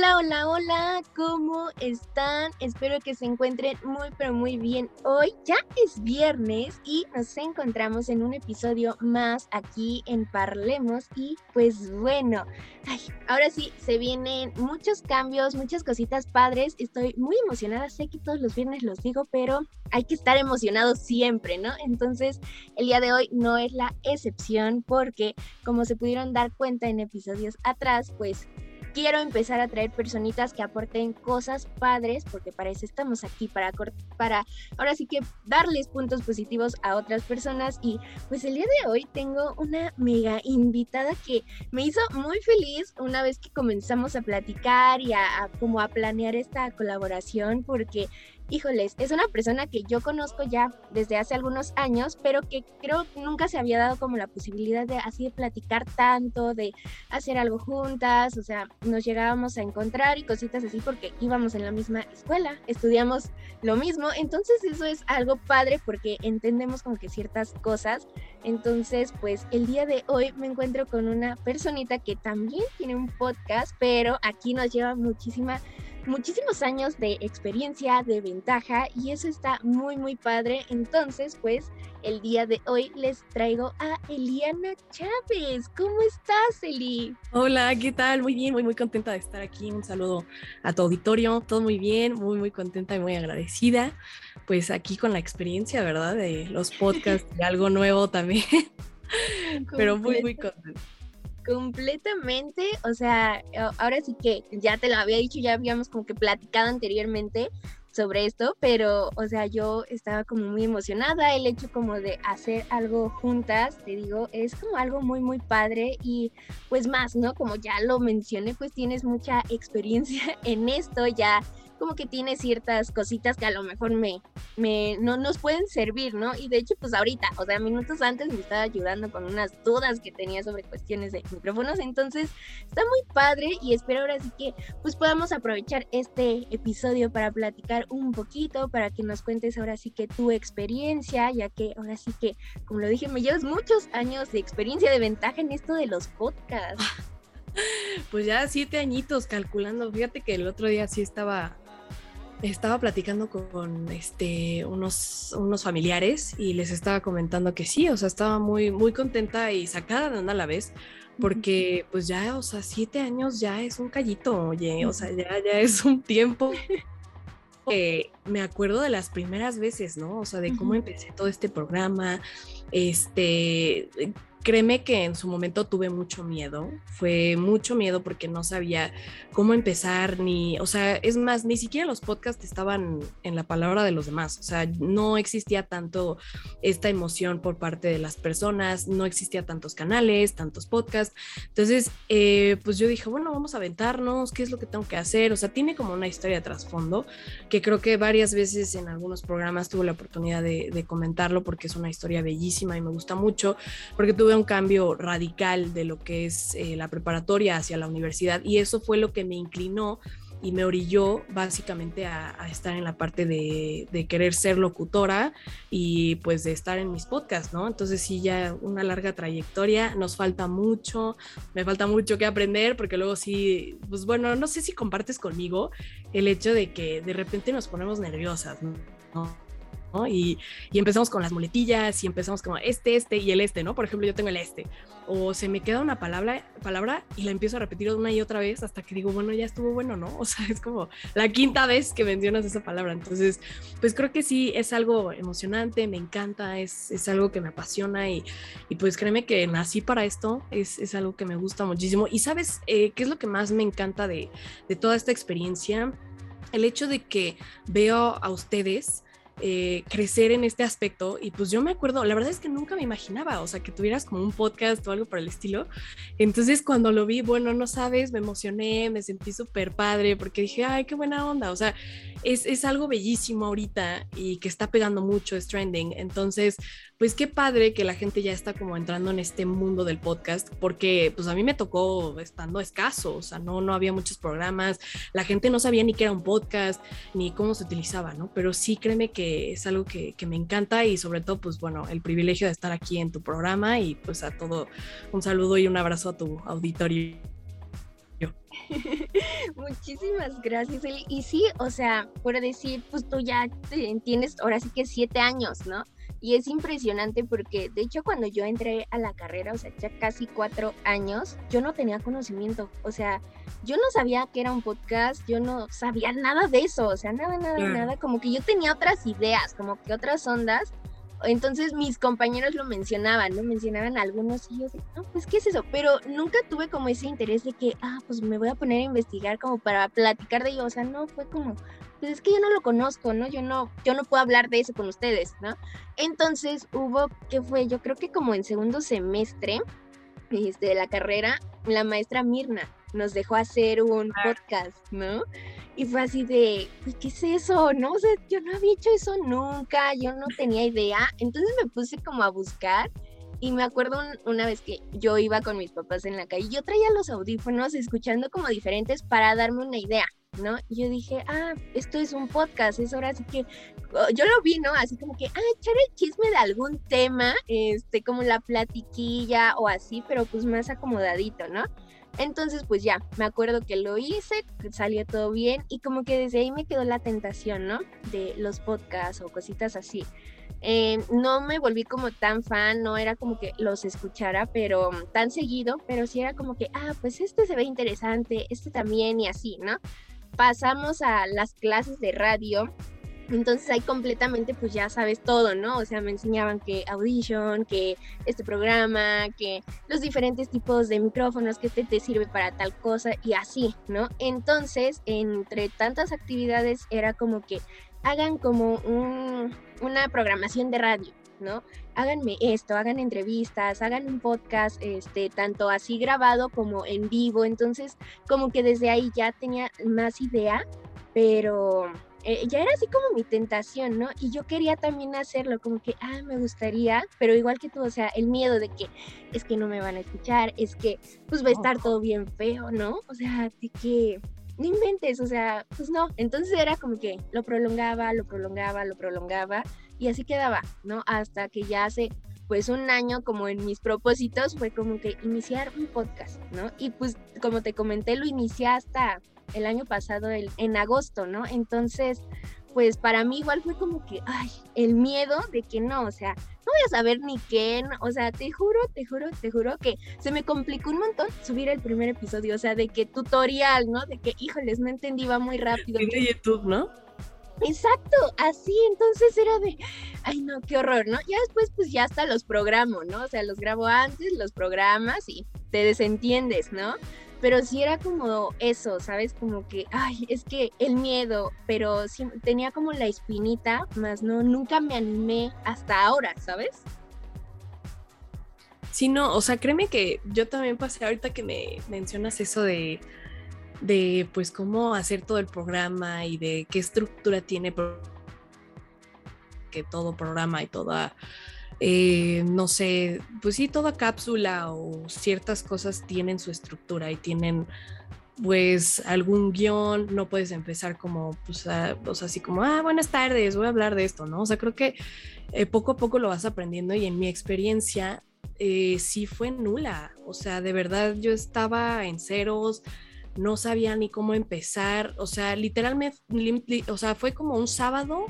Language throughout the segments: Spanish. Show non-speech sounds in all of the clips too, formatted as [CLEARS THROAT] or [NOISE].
Hola, hola, hola, ¿cómo están? Espero que se encuentren muy, pero muy bien. Hoy ya es viernes y nos encontramos en un episodio más aquí en Parlemos y pues bueno, ahora sí, se vienen muchos cambios, muchas cositas padres. Estoy muy emocionada, sé que todos los viernes los digo, pero hay que estar emocionados siempre, ¿no? Entonces, el día de hoy no es la excepción porque, como se pudieron dar cuenta en episodios atrás, pues quiero empezar a traer personitas que aporten cosas padres, porque para eso estamos aquí, para, para ahora sí que darles puntos positivos a otras personas. Y pues el día de hoy tengo una mega invitada que me hizo muy feliz una vez que comenzamos a platicar y a, como a planear esta colaboración, porque híjoles, es una persona que yo conozco ya desde hace algunos años, pero que creo nunca se había dado como la posibilidad de así de platicar tanto, de hacer algo juntas, o sea, nos llegábamos a encontrar y cositas así porque íbamos en la misma escuela, estudiamos lo mismo, entonces eso es algo padre porque entendemos como que ciertas cosas, entonces pues el día de hoy me encuentro con una personita que también tiene un podcast, pero aquí nos lleva muchísima muchísimos años de experiencia, de ventaja y eso está muy muy padre. Entonces, pues el día de hoy les traigo a Eliana Chávez. ¿Cómo estás, Eli? Hola, ¿qué tal? Muy bien, muy muy contenta de estar aquí. Un saludo a tu auditorio. Todo muy bien, muy muy contenta y muy agradecida. Pues aquí con la experiencia, ¿verdad? De los podcasts y algo nuevo también. [LAUGHS] Pero muy muy contenta completamente, o sea, ahora sí que ya te lo había dicho, ya habíamos como que platicado anteriormente sobre esto, pero, o sea, yo estaba como muy emocionada, el hecho como de hacer algo juntas, te digo, es como algo muy, muy padre y pues más, ¿no? Como ya lo mencioné, pues tienes mucha experiencia [LAUGHS] en esto, ya como que tiene ciertas cositas que a lo mejor me, me no nos pueden servir, ¿no? Y de hecho, pues ahorita, o sea, minutos antes me estaba ayudando con unas dudas que tenía sobre cuestiones de micrófonos, entonces está muy padre y espero ahora sí que pues podamos aprovechar este episodio para platicar un poquito, para que nos cuentes ahora sí que tu experiencia, ya que ahora sí que, como lo dije, me llevas muchos años de experiencia de ventaja en esto de los podcasts. [LAUGHS] Pues ya siete añitos calculando. Fíjate que el otro día sí estaba estaba platicando con este, unos, unos familiares y les estaba comentando que sí, o sea, estaba muy, muy contenta y sacada de onda a la vez, porque pues ya, o sea, siete años ya es un callito, oye, o sea, ya, ya es un tiempo. me acuerdo de las primeras veces, ¿no? O sea, de cómo empecé todo este programa, este, Créeme que en su momento tuve mucho miedo, fue mucho miedo porque no sabía cómo empezar, ni, o sea, es más, ni siquiera los podcasts estaban en la palabra de los demás, o sea, no existía tanto esta emoción por parte de las personas, no existía tantos canales, tantos podcasts, entonces, eh, pues yo dije, bueno, vamos a aventarnos, ¿qué es lo que tengo que hacer? O sea, tiene como una historia de trasfondo que creo que varias veces en algunos programas tuve la oportunidad de, de comentarlo porque es una historia bellísima y me gusta mucho, porque tuve un cambio radical de lo que es eh, la preparatoria hacia la universidad y eso fue lo que me inclinó y me orilló básicamente a, estar en la parte de, querer ser locutora y pues de estar en mis podcasts, ¿no? Entonces sí, ya una larga trayectoria, nos falta mucho, me falta mucho que aprender porque luego sí, pues bueno, no sé si compartes conmigo el hecho de que de repente nos ponemos nerviosas. Y, empezamos con las muletillas y empezamos como este, este y el este, ¿no? Por ejemplo, yo tengo el este. O se me queda una palabra, palabra y la empiezo a repetir una y otra vez hasta que digo, bueno, ya estuvo bueno, ¿no? [LAUGHS] O sea, es como la quinta vez que mencionas esa palabra. Entonces, pues creo que sí, es algo emocionante, me encanta, es, es algo que me apasiona y, y, pues créeme que nací para esto, es, es algo que me gusta muchísimo. Y sabes, eh, ¿qué es lo que más me encanta de, de toda esta experiencia? El hecho de que veo a ustedes eh, crecer en este aspecto. Y pues yo me acuerdo, la verdad es que nunca me imaginaba, o sea, que tuvieras como un podcast o algo por el estilo. Entonces cuando lo vi, bueno, no sabes, me emocioné, me sentí súper padre porque dije, ay, qué buena onda. O sea, es, es algo bellísimo ahorita y que está pegando mucho, es trending. Entonces, pues qué padre que la gente ya está como entrando en este mundo del podcast, porque pues a mí me tocó estando escaso, o sea, no, no había muchos programas, la gente no sabía ni qué era un podcast, ni cómo se utilizaba, ¿no? Pero sí, créeme que es algo que, que me encanta y sobre todo, pues bueno, el privilegio de estar aquí en tu programa y pues a todo un saludo y un abrazo a tu auditorio. [LAUGHS] Muchísimas gracias. Y sí, o sea, por decir, pues tú ya tienes ahora sí que siete años, ¿no? Y es impresionante porque, de hecho, cuando yo entré a la carrera, o sea, ya casi cuatro años, yo no tenía conocimiento. O sea, yo no sabía que era un podcast, yo no sabía nada de eso, o sea, nada, nada, nada. Como que yo tenía otras ideas, como que otras ondas. Entonces mis compañeros lo mencionaban, ¿no? Mencionaban algunos y yo decía, no, pues, ¿qué es eso? Pero nunca tuve como ese interés de que, ah, pues me voy a poner a investigar como para platicar de ello. O sea, no, fue como, pues es que yo no lo conozco, ¿no? Yo no, yo no puedo hablar de eso con ustedes, ¿no? Entonces hubo, que fue? Yo creo que como en segundo semestre este, de la carrera, la maestra Mirna nos dejó hacer un podcast, ¿no? Y fue así de, ¿qué es eso? No, o sea, yo no había hecho eso nunca, yo no tenía idea. Entonces me puse como a buscar y me acuerdo una vez que yo iba con mis papás en la calle, yo traía los audífonos escuchando como diferentes para darme una idea, ¿no? Y yo dije, ah, esto es un podcast, es hora así que yo lo vi, ¿no? Así como que, ah, echar el chisme de algún tema, este, como la platiquilla o así, pero pues más acomodadito, ¿no? Entonces, pues ya, me acuerdo que lo hice, salió todo bien y como que desde ahí me quedó la tentación, ¿no? De los podcasts o cositas así. Eh, no me volví como tan fan, no era como que los escuchara, pero tan seguido, pero sí era como que, ah, pues este se ve interesante, este también y así, ¿no? Pasamos a las clases de radio entonces ahí completamente pues ya sabes todo, ¿no? O sea, me enseñaban que Audition, que este programa, que los diferentes tipos de micrófonos, que este te sirve para tal cosa y así, ¿no? Entonces, entre tantas actividades era como que hagan como una programación de radio, ¿no? Háganme esto, hagan entrevistas, hagan un podcast, este, tanto así grabado como en vivo. Entonces, como que desde ahí ya tenía más idea, pero eh, ya era así como mi tentación, ¿no? Y yo quería también hacerlo, como que, ah, me gustaría, pero igual que tú, o sea, el miedo de que es que no me van a escuchar, es que pues va a estar todo bien feo, ¿no? O sea, de que no inventes, o sea, pues no. Entonces era como que lo prolongaba, lo prolongaba, lo prolongaba y así quedaba, ¿no? Hasta que ya hace pues un año como en mis propósitos fue como que iniciar un podcast, ¿no? Y pues como te comenté, lo inicié hasta el año pasado, el, en agosto, ¿no? Entonces, pues para mí igual fue como que, ay, el miedo de que no, o sea, no voy a saber ni qué, o sea, te juro, te juro, te juro que se me complicó un montón subir el primer episodio, o sea, de que tutorial, ¿no? De que, híjoles, no entendí, va muy rápido. De YouTube, ¿no? Exacto, así, entonces era de, ay no, qué horror, ¿no? Ya después pues ya hasta los programo, ¿no? O sea, los grabo antes, los programas y te desentiendes, ¿no? Pero sí era como eso, ¿sabes? Como que, ay, es que el miedo, pero sí, tenía como la espinita, más no, nunca me animé hasta ahora, ¿sabes? Sí, no, o sea, créeme que yo también pasé ahorita que me mencionas eso de, de pues cómo hacer todo el programa y de qué estructura tiene que todo programa y toda eh, no sé, pues sí, toda cápsula o ciertas cosas tienen su estructura y tienen pues algún guion, no puedes empezar como, pues, así como, ah, buenas tardes, voy a hablar de esto, ¿no? O sea, creo que eh, poco a poco lo vas aprendiendo y en mi experiencia eh, sí fue nula, o sea, de verdad yo estaba en ceros, no sabía ni cómo empezar, o sea, literalmente, o sea, fue como un sábado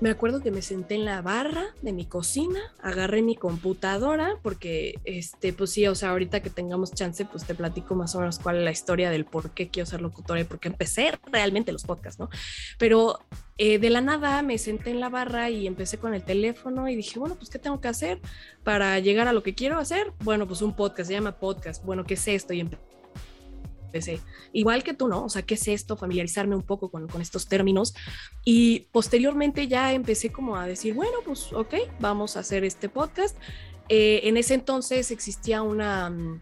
me acuerdo que me senté en la barra de mi cocina, agarré mi computadora, porque, este, pues sí, o sea, ahorita que tengamos chance, pues te platico más o menos cuál es la historia del por qué quiero ser locutora y por qué empecé realmente los podcasts, ¿no? Pero eh, de la nada me senté en la barra y empecé con el teléfono y dije, bueno, pues, ¿qué tengo que hacer para llegar a lo que quiero hacer? Bueno, pues un podcast, se llama podcast, bueno, ¿qué es esto? Y empecé empecé. Igual que tú, ¿no? O sea, ¿qué es esto? Familiarizarme un poco con, con, estos términos. Y posteriormente ya empecé como a decir, bueno, pues ok, vamos a hacer este podcast. Eh, en ese entonces existía una, mm,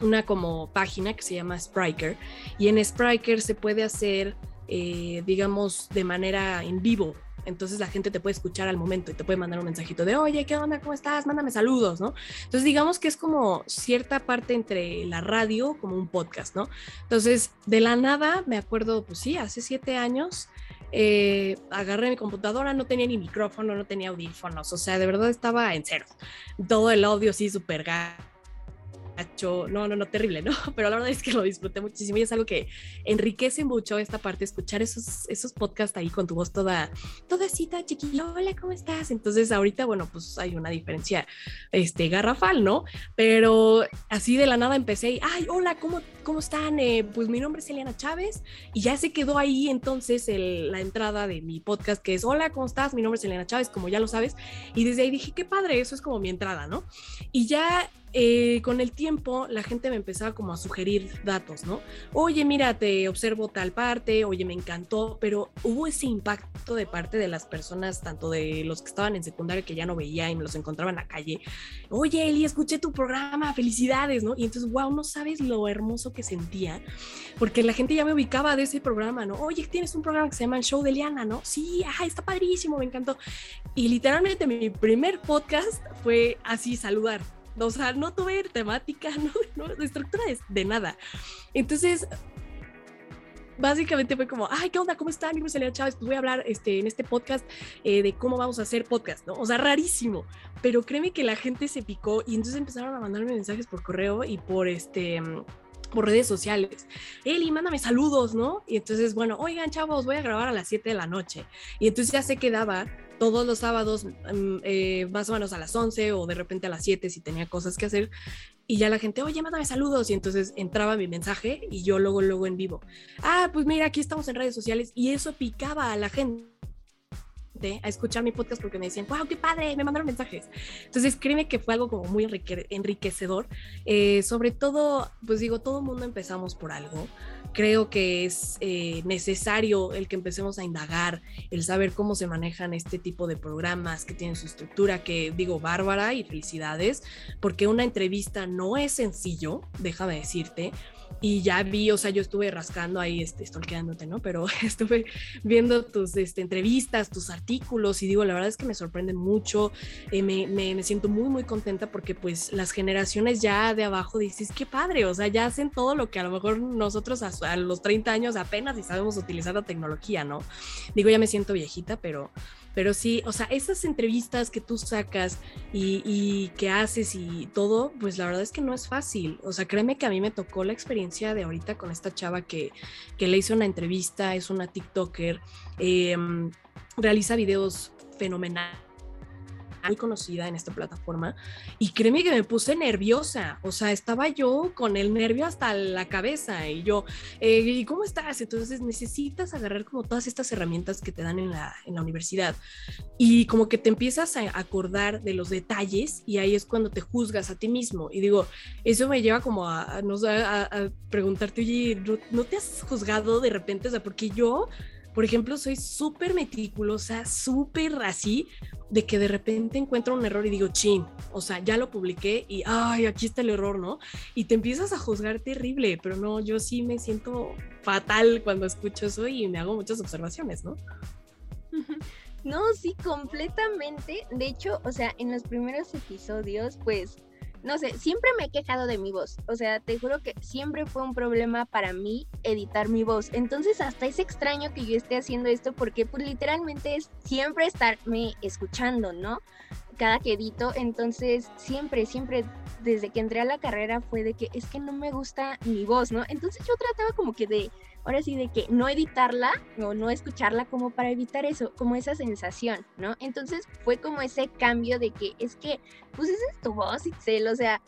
una como página que se llama Spriker y en Spriker se puede hacer, eh, digamos, de manera en vivo. Entonces la gente te puede escuchar al momento y te puede mandar un mensajito de, oye, ¿qué onda? ¿Cómo estás? Mándame saludos, ¿no? Entonces digamos que es como cierta parte entre la radio como un podcast, ¿no? Entonces, de la nada, me acuerdo, pues sí, hace siete años, eh, agarré mi computadora, no tenía ni micrófono, no tenía audífonos, o sea, de verdad estaba en cero. Todo el audio sí súper no, no, no, terrible, ¿no? [LAUGHS] Pero la verdad es que lo disfruté muchísimo y es algo que enriquece mucho esta parte, escuchar esos, esos podcasts ahí con tu voz toda, toda cita, chiquillo, hola, ¿cómo estás? Entonces ahorita, bueno, pues hay una diferencia, este, garrafal, ¿no? Pero así de la nada empecé y, ay, hola, ¿cómo, cómo están? Eh, pues mi nombre es Eliana Chávez y ya se quedó ahí entonces la entrada de mi podcast que es, hola, ¿cómo estás? Mi nombre es Eliana Chávez, como ya lo sabes. Y desde ahí dije, qué padre, eso es como mi entrada, ¿no? Y ya eh, con el tiempo la gente me empezaba como a sugerir datos, ¿no? Oye, mira, te observo tal parte, oye, me encantó, pero hubo ese impacto de parte de las personas, tanto de los que estaban en secundaria que ya no veía y me los encontraba en la calle. Oye, Eli, escuché tu programa, felicidades, ¿no? Y entonces, wow, no sabes lo hermoso que sentía, porque la gente ya me ubicaba de ese programa, ¿no? Oye, tienes un programa que se llama El Show de Liana, ¿no? Sí, ajá, está padrísimo, me encantó. Y literalmente mi primer podcast fue así, saludar o sea, no tuve temática, [LAUGHS] no, no estructura de, nada. Entonces, básicamente fue como, ay, ¿qué onda? ¿Cómo están? Mi nombre Chávez, pues voy a hablar este, en este podcast eh, de cómo vamos a hacer podcast, ¿no? O sea, rarísimo, pero créeme que la gente se picó y entonces empezaron a mandarme mensajes por correo y por este por redes sociales. Eli, mándame saludos, ¿no? Y entonces, bueno, oigan, chavos, voy a grabar a las 7 de la noche. Y entonces ya se quedaba todos los sábados, mm, eh, más o menos a las 11 o de repente a las 7 si tenía cosas que hacer. Y ya la gente, oye, mándame saludos. Y entonces entraba mi mensaje y yo luego, luego en vivo. Ah, pues mira, aquí estamos en redes sociales. Y eso picaba a la gente a escuchar mi podcast porque me decían, wow, qué padre, me mandaron mensajes. Entonces, créeme que fue algo como muy enriquecedor. Eh, sobre todo, pues digo, todo mundo empezamos por algo. Creo que es eh, necesario el que empecemos a indagar, el saber cómo se manejan este tipo de programas que tienen su estructura, que digo, bárbara y felicidades, porque una entrevista no es sencillo, déjame decirte y ya vi, o sea, yo estuve rascando ahí, este, stalkeándote, ¿no? Pero [LAUGHS] estuve viendo tus este, entrevistas, tus artículos y digo, la verdad es que me sorprenden mucho, eh, me, me, me, siento muy, muy contenta porque pues las generaciones ya de abajo dices, qué padre, o sea, ya hacen todo lo que a lo mejor nosotros a, a los 30 años apenas y sabemos utilizar la tecnología, ¿no? Digo, ya me siento viejita, pero pero sí, o sea, esas entrevistas que tú sacas y, que haces y todo, pues la verdad es que no es fácil. O sea, créeme que a mí me tocó la experiencia de ahorita con esta chava que, que le hizo una entrevista, es una TikToker, em, realiza videos fenomenales muy conocida en esta plataforma y créeme que me puse nerviosa, o sea, estaba yo con el nervio hasta la cabeza y yo, eh, ¿y cómo estás? Entonces necesitas agarrar como todas estas herramientas que te dan en la, en la universidad y como que te empiezas a acordar de los detalles y ahí es cuando te juzgas a ti mismo y digo, eso me lleva como a, a, preguntarte, oye, ¿no, ¿no te has juzgado de repente? O sea, porque yo por ejemplo, soy súper meticulosa, súper así, de que de repente encuentro un error y digo, chin, o sea, ya lo publiqué y, ay, aquí está el error, ¿no? Y te empiezas a juzgar terrible, pero no, yo sí me siento fatal cuando escucho eso y me hago muchas observaciones, ¿no? [LAUGHS] No, sí, completamente. De hecho, o sea, en los primeros episodios, pues no sé, siempre me he quejado de mi voz. O sea, te juro que siempre fue un problema para mí editar mi voz. Entonces hasta es extraño que yo esté haciendo esto porque pues literalmente es siempre estarme escuchando, ¿no? Cada que edito. Entonces siempre, siempre desde que entré a la carrera fue de que es que no me gusta mi voz, ¿no? Entonces yo trataba como que de ahora sí de que no editarla o no escucharla como para evitar eso, como esa sensación, ¿no? Entonces fue como ese cambio de que es que, pues esa es tu voz, Itzel, o sea,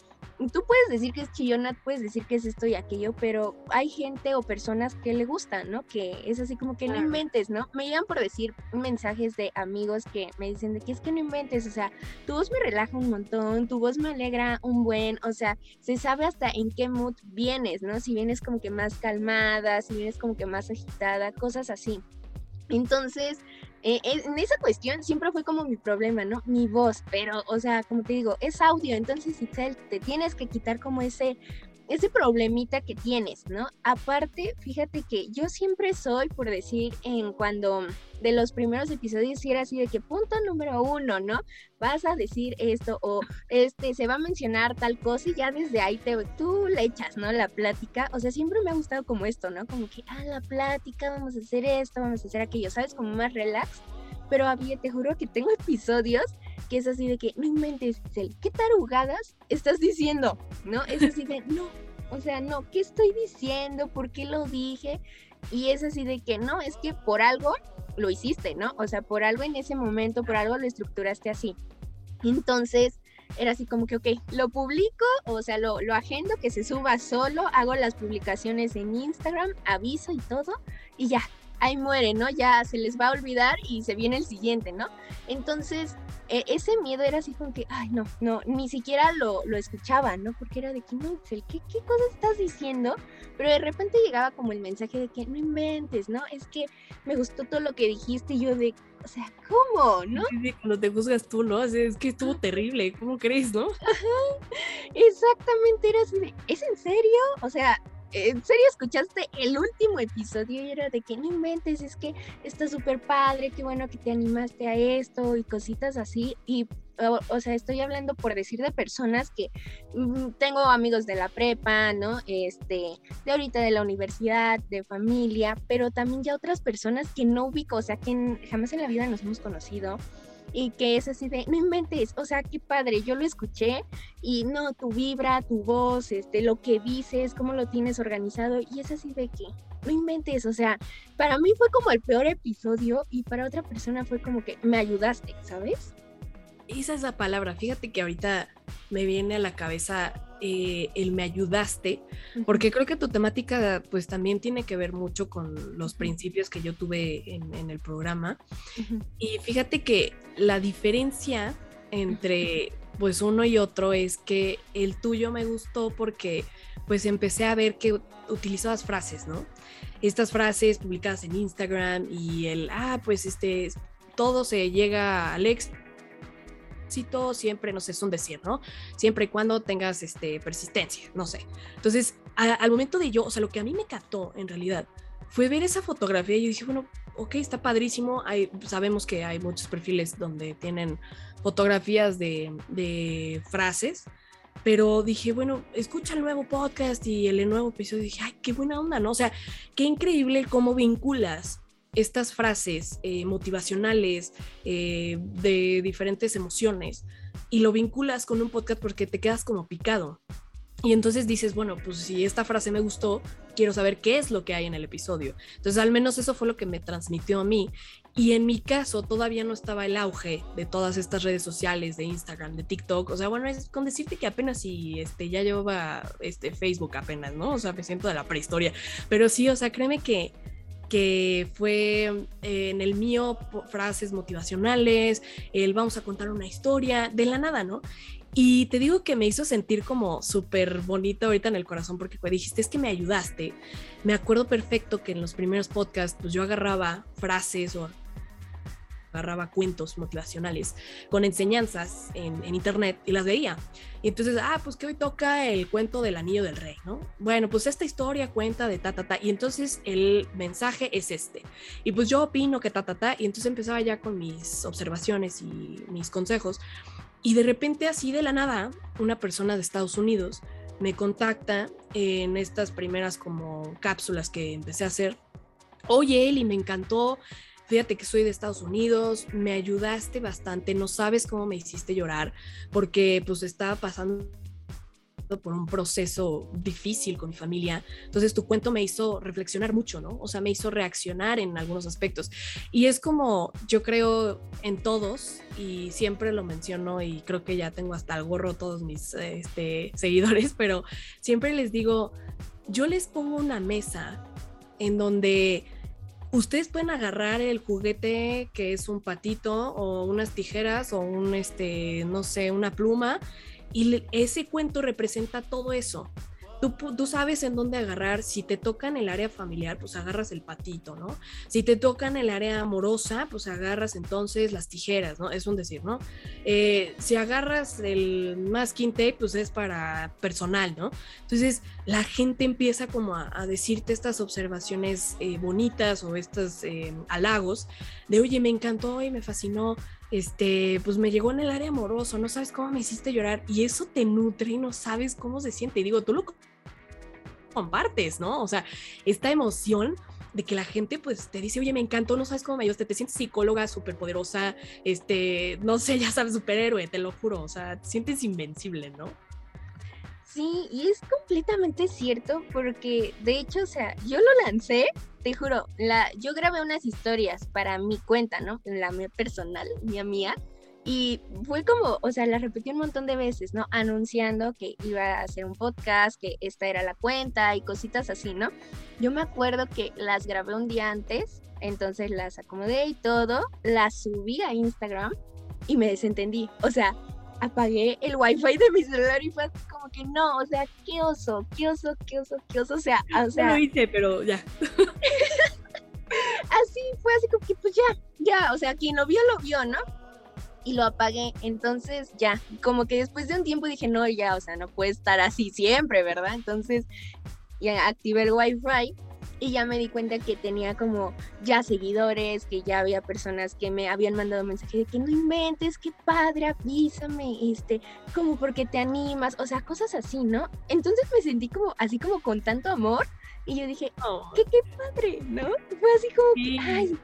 tú puedes decir que es chillona, puedes decir que es esto y aquello, pero hay gente o personas que le gustan, ¿no? Que es así como que no inventes, ¿no? Me llegan por decir mensajes de amigos que me dicen de que es que no inventes, o sea, tu voz me relaja un montón, tu voz me alegra un buen, o sea, se sabe hasta en qué mood vienes, ¿no? Si vienes como que más calmada, si vienes como que más agitada, cosas así. Entonces, eh, en esa cuestión siempre fue como mi problema, ¿no? Mi voz, pero, o sea, como te digo, es audio, entonces te tienes que quitar como ese ese problemita que tienes, ¿no? Aparte, fíjate que yo siempre soy, por decir, en cuando de los primeros episodios era así de que punto número uno, ¿no? Vas a decir esto o este se va a mencionar tal cosa y ya desde ahí te tú le echas, ¿no? La plática, o sea, siempre me ha gustado como esto, ¿no? Como que, ah, la plática, vamos a hacer esto, vamos a hacer aquello, ¿sabes? Como más relax. Pero había, te juro que tengo episodios que es así de que, no inventes, ¿qué tarugadas estás diciendo? ¿No? Es así de, no, o sea, no, ¿qué estoy diciendo? ¿Por qué lo dije? Y es así de que no, es que por algo lo hiciste, ¿no? O sea, por algo en ese momento, por algo lo estructuraste así. Entonces, era así como que, ok, lo publico, o sea, lo, lo agendo, que se suba solo, hago las publicaciones en Instagram, aviso y todo, y ya, ahí muere, ¿no? Ya se les va a olvidar y se viene el siguiente, ¿no? Entonces, e, ese miedo era así como que, ay, no, no, ni siquiera lo, lo escuchaba, ¿no? Porque era de que, no, ¿qué, ¿qué cosas estás diciendo? Pero de repente llegaba como el mensaje de que no inventes, ¿no? Es que me gustó todo lo que dijiste y yo de, o sea, ¿cómo? ¿No? Cuando te juzgas tú, ¿no? Es que estuvo terrible, ¿cómo crees, no? exactamente, era así de, ¿es en serio? O sea, ¿en serio escuchaste el último episodio y era de que no inventes, es que está súper padre, qué bueno que te animaste a esto y cositas así? Y, o, sea, estoy hablando por decir de personas que mm, tengo amigos de la prepa, ¿no? Este, de ahorita de la universidad, de familia, pero también ya otras personas que no ubico, o sea, que jamás en la vida nos hemos conocido y que es así de, no inventes, o sea, qué padre, yo lo escuché y no, tu vibra, tu voz, este, lo que dices, cómo lo tienes organizado y es así de que, no inventes, o sea, para mí fue como el peor episodio y para otra persona fue como que me ayudaste, ¿sabes? Esa es la palabra, fíjate que ahorita me viene a la cabeza eh, el me ayudaste, porque creo que tu temática pues también tiene que ver mucho con los principios que yo tuve en, el programa. Y fíjate que la diferencia entre [LAUGHS] pues uno y otro es que el tuyo me gustó porque pues empecé a ver que utilizabas frases, ¿no? Estas frases publicadas en Instagram y el, ah, pues este, todo se llega al éxito siempre, no sé, es un decir, ¿no? Siempre y cuando tengas este, persistencia, no sé. Entonces, al momento de yo, o sea, lo que a mí me captó en realidad fue ver esa fotografía y dije, bueno, ok, está padrísimo. Hay, sabemos que hay muchos perfiles donde tienen fotografías de, de frases, pero dije, bueno, escucha el nuevo podcast y el nuevo episodio. dije, ay, qué buena onda, ¿no? O sea, qué increíble cómo vinculas estas frases eh, motivacionales eh, de diferentes emociones y lo vinculas con un podcast porque te quedas como picado. Y entonces dices, bueno, pues si esta frase me gustó, quiero saber qué es lo que hay en el episodio. Entonces al menos eso fue lo que me transmitió a mí. Y en mi caso todavía no estaba el auge de todas estas redes sociales, de Instagram, de TikTok. O sea, bueno, es con decirte que apenas si este, ya llevaba este, Facebook apenas, ¿no? O sea, me siento de la prehistoria. Pero sí, o sea, créeme que que fue eh, en el mío frases motivacionales, el vamos a contar una historia, de la nada, ¿no? Y te digo que me hizo sentir como súper bonita ahorita en el corazón porque dijiste, es que me ayudaste. Me acuerdo perfecto que en los primeros podcasts, pues yo agarraba frases o agarraba cuentos motivacionales con enseñanzas en, internet y las veía. Y entonces, ah, pues que hoy toca el cuento del anillo del rey, ¿no? Bueno, pues esta historia cuenta de ta, ta, ta. Y entonces el mensaje es este. Y pues yo opino que ta, ta, ta. Y entonces empezaba ya con mis observaciones y mis consejos. Y de repente, así de la nada, una persona de Estados Unidos me contacta en estas primeras como cápsulas que empecé a hacer. Oye, Eli, me encantó fíjate que soy de Estados Unidos, me ayudaste bastante, no sabes cómo me hiciste llorar, porque pues estaba pasando por un proceso difícil con mi familia. Entonces tu cuento me hizo reflexionar mucho, ¿no? O sea, me hizo reaccionar en algunos aspectos. Y es como yo creo en todos y siempre lo menciono y creo que ya tengo hasta el gorro todos mis este, seguidores, pero siempre les digo, yo les pongo una mesa en donde ustedes pueden agarrar el juguete que es un patito o unas tijeras o un, este, no sé, una pluma y ese cuento representa todo eso. Tú, sabes en dónde agarrar. Si te toca en el área familiar, pues agarras el patito, ¿no? Si te toca en el área amorosa, pues agarras entonces las tijeras, ¿no? Es un decir, ¿no? Eh, si agarras el masking tape, pues es para personal, ¿no? Entonces la gente empieza como a, decirte estas observaciones eh, bonitas o estos eh, halagos de, oye, me encantó y me fascinó este, pues me llegó en el área amoroso, no sabes cómo me hiciste llorar y eso te nutre y no sabes cómo se siente. Y digo, tú lo compartes, ¿no? O sea, esta emoción de que la gente pues te dice, oye, me encantó, no sabes cómo me ayudaste, te sientes psicóloga súper poderosa, este, no sé, ya sabes, superhéroe, te lo juro, o sea, te sientes invencible, ¿no? Sí, y es completamente cierto porque de hecho, o sea, yo lo lancé, te juro, la, yo grabé unas historias para mi cuenta, ¿no? La mía personal, mía mía. Y fue como, o sea, la repetí un montón de veces, ¿no? Anunciando que iba a hacer un podcast, que esta era la cuenta y cositas así, ¿no? Yo me acuerdo que las grabé un día antes, entonces las acomodé y todo, las subí a Instagram y me desentendí. O sea, apagué el wifi de mi celular y fue como que no, o sea, qué oso, qué oso, qué oso, qué oso, o sea, o sea. No lo hice, pero ya. [LAUGHS] así fue así como que pues ya, ya, o sea, quien lo vio, lo vio, ¿no? Y lo apagué, entonces ya, como que después de un tiempo dije, no, ya, o sea, no puede estar así siempre, ¿verdad? Entonces ya activé el wifi y ya me di cuenta que tenía como ya seguidores, que ya había personas que me habían mandado mensajes de que no inventes, qué padre, avísame, este, como porque te animas, o sea, cosas así, ¿no? Entonces me sentí como así como con tanto amor y yo dije, oh. qué, qué padre, ¿no? Fue así como que, ay,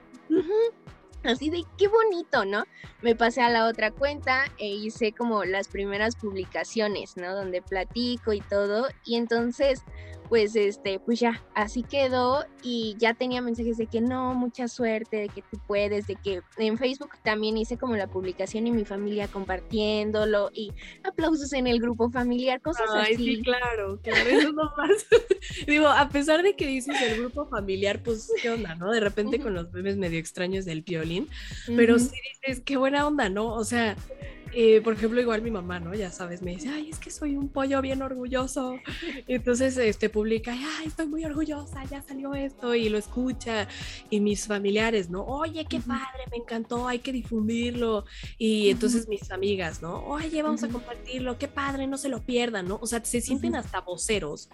Así de qué bonito, ¿no? Me pasé a la otra cuenta e hice como las primeras publicaciones, ¿no? Donde platico y todo. Y entonces pues este, pues ya, así quedó y ya tenía mensajes de que no, mucha suerte, de que tú puedes, de que en Facebook también hice como la publicación y mi familia compartiéndolo y aplausos en el grupo familiar, cosas Ay, Sí, claro, claro, eso no pasa. [LAUGHS] Digo, a pesar de que dices el grupo familiar, pues qué onda, ¿no? De repente con los memes medio extraños del piolín, pero sí dices, qué buena onda, ¿no? O sea, eh, por ejemplo, igual mi mamá, ¿no? Ya sabes, me dice, ay, es que soy un pollo bien orgulloso. Y entonces, este, publica, ay, estoy muy orgullosa, ya salió esto, y lo escucha. Y mis familiares, ¿no? Oye, qué padre, me encantó, hay que difundirlo. Y entonces mis amigas, ¿no? Oye, vamos a compartirlo, qué padre, no se lo pierdan, ¿no? O sea, se sienten hasta voceros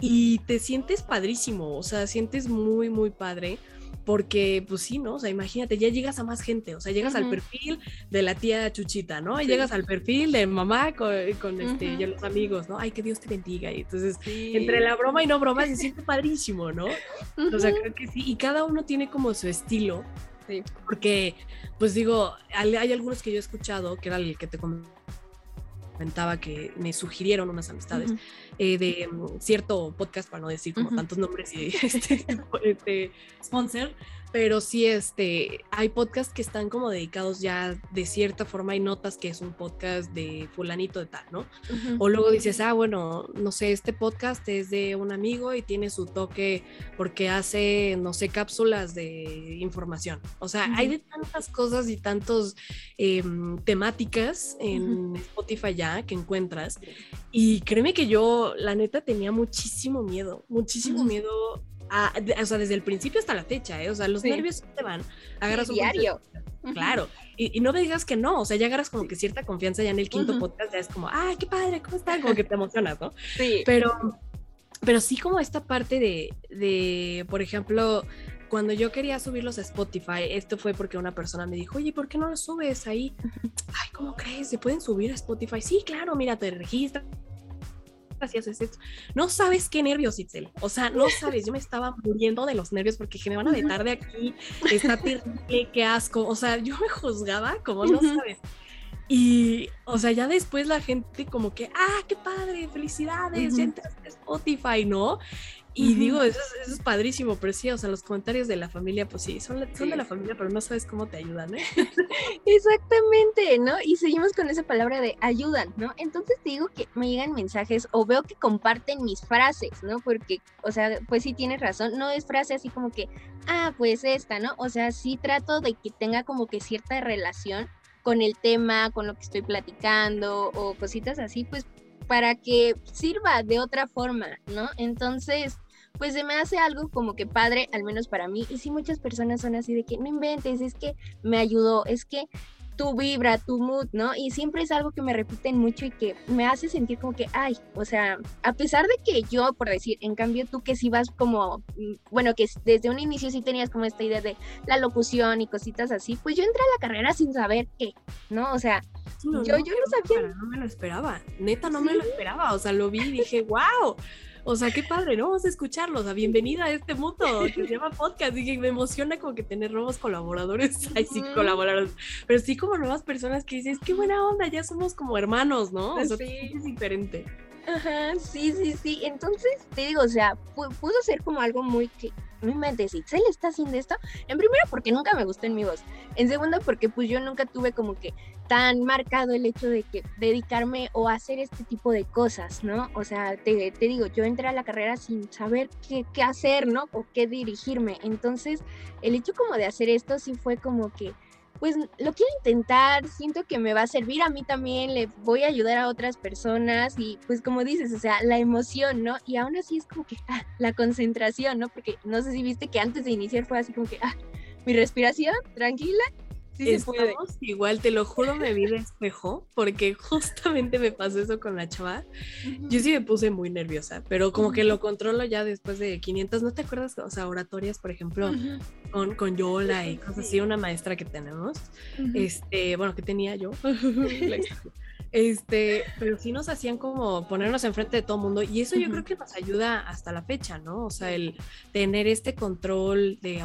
y te sientes padrísimo, o sea, sientes muy, muy padre porque pues sí, ¿no? O sea, imagínate, ya llegas a más gente, o sea, llegas al perfil de la tía Chuchita, ¿no? Y llegas al perfil de mamá con, este, los amigos, ¿no? Ay, que Dios te bendiga. Y entonces, entre la broma y no broma, se [LAUGHS] siente padrísimo, ¿no? O sea, creo que sí, y cada uno tiene como su estilo. Sí. Porque, pues digo, hay, algunos que yo he escuchado, que era el que te comentaba que me sugirieron unas amistades eh, de mm, cierto podcast, para no decir como tantos nombres y [LAUGHS] este, este, sponsor, pero sí, este, hay podcasts que están como dedicados ya de cierta forma, hay notas que es un podcast de fulanito de tal, ¿no? O luego dices, ah, bueno, no sé, este podcast es de un amigo y tiene su toque porque hace, no sé, cápsulas de información. O sea, hay de tantas cosas y tantos em, temáticas en Spotify ya que encuentras. Y créeme que yo, la neta, tenía muchísimo miedo, muchísimo miedo o sea, desde el principio hasta la fecha, ¿eh? O sea, los nervios te van, agarras un diario. Claro, y, no me digas que no, o sea, ya agarras como que cierta confianza ya en el quinto podcast, ya es como, ay, qué padre, ¿cómo están? Como que te emocionas, ¿no? Sí. Pero, pero sí como esta parte de, de, por ejemplo, cuando yo quería subirlos a Spotify, esto fue porque una persona me dijo, oye, ¿por qué no los subes ahí? Ay, ¿cómo crees? ¿Se pueden subir a Spotify? Sí, claro, mira, te registras no sabes qué nervios, Itzel. O sea, no [LAUGHS] sabes, yo me estaba muriendo de los nervios porque me van a vetar de aquí, está terrible, qué asco. O sea, yo me juzgaba como no sabes. Y, o sea, ya después la gente como que, ah, qué padre, felicidades, ya entraste a Spotify, ¿no? Y digo, eso es, eso es, padrísimo, pero sí, o sea, los comentarios de la familia, pues sí, son, son de la familia, pero no sabes cómo te ayudan, ¿eh? [LAUGHS] Exactamente, ¿no? Y seguimos con esa palabra de ayudan, ¿no? Entonces te digo que me llegan mensajes o veo que comparten mis frases, ¿no? Porque, o sea, pues sí tienes razón, no es frase así como que, ah, pues esta, ¿no? O sea, sí trato de que tenga como que cierta relación con el tema, con lo que estoy platicando o cositas así, pues para que sirva de otra forma, ¿no? Entonces, pues se me hace algo como que padre, al menos para mí. Y si muchas personas son así de que no inventes, es que me ayudó, es que tu vibra, tu mood, ¿no? Y siempre es algo que me repiten mucho y que me hace sentir como que, ay, o sea, a pesar de que yo, por decir, en cambio tú que sí vas como, mm, bueno, que desde un inicio sí tenías como esta idea de la locución y cositas así, pues yo entré a la carrera sin saber qué, ¿no? O sea, yo, yo no sabía. No me lo esperaba, neta, no me lo esperaba, o sea, lo vi y dije, wow o sea, qué padre, ¿no? Vamos a escucharlos. O sea, bienvenida a este mundo que se llama podcast. Dije, me emociona como que tener nuevos colaboradores. [LAUGHS] Ay, sí, colaboradores. Pero sí como nuevas personas que dices, qué buena onda, ya somos como hermanos, ¿no? O sea, sí. es diferente. Ajá, sí, sí, sí. Entonces, te digo, o sea, pudo ser como algo muy que no me le está haciendo esto. En primero, porque nunca me gustó en mi voz. En segundo, porque pues yo nunca tuve como que tan marcado el hecho de que dedicarme o hacer este tipo de cosas, ¿no? O sea, te, te digo, yo entré a la carrera sin saber qué, qué hacer, ¿no? O qué dirigirme. Entonces, el hecho como de hacer esto sí fue como que pues lo quiero intentar, siento que me va a servir a mí también, le voy a ayudar a otras personas y pues como dices, o sea, la emoción, ¿no? Y aún así es como que ah, la concentración, ¿no? Porque no sé si viste que antes de iniciar fue así como que, ah, mi respiración, tranquila, igual, te lo juro, me vi de espejo, porque [LAUGHS] justamente me pasó eso con la chava. Yo sí me puse muy nerviosa, pero como que lo controlo ya después de 500, ¿no te acuerdas? O sea, oratorias, por ejemplo, con, con Yola y cosas así, una maestra que tenemos, este, bueno, que tenía yo. [LAUGHS] Este, pero sí nos hacían como ponernos enfrente de todo el mundo y eso yo creo que nos ayuda hasta la fecha, ¿no? O sea, el tener este control de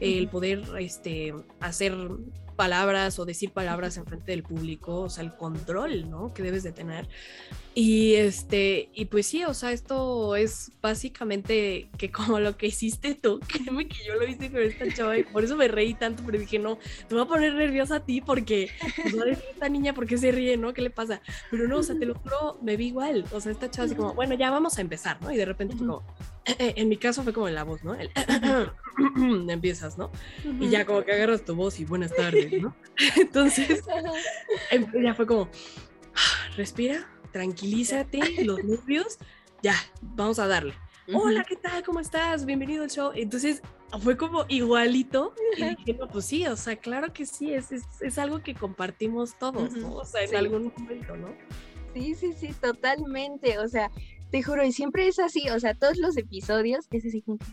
el poder este, hacer palabras o decir palabras en frente del público, o sea, el control, ¿no? Que debes de tener. Y este, y pues sí, o sea, esto es básicamente que como lo que hiciste tú, [LAUGHS] créeme que yo lo hice con esta chava y por eso me reí tanto, pero dije, no, te voy a poner nerviosa a ti porque, pues, esta niña, ¿por qué se ríe, no? ¿Qué le pasa? Pero no, o sea, te lo juro, me vi igual, o sea, esta chava así como, bueno, ya vamos a empezar, ¿no? Y de repente como, en mi caso fue como en la voz, ¿no? El, [CLEARS THROAT] empiezas, ¿no? Y ya como que agarras tu voz y buenas tardes, ¿no? [LAUGHS] Entonces, [LAUGHS] em, ya fue como, respira, tranquilízate, los nervios, ya, vamos a darle. Hola, ¿qué tal? ¿Cómo estás? Bienvenido al show. Entonces fue como igualito. Y dije, no, pues sí, o sea, claro que sí, es, es, algo que compartimos todos, ¿no? O sea, en algún momento, ¿no? Sí, sí, sí, totalmente. O sea, te juro, y siempre es así, o sea, todos los episodios es así como que,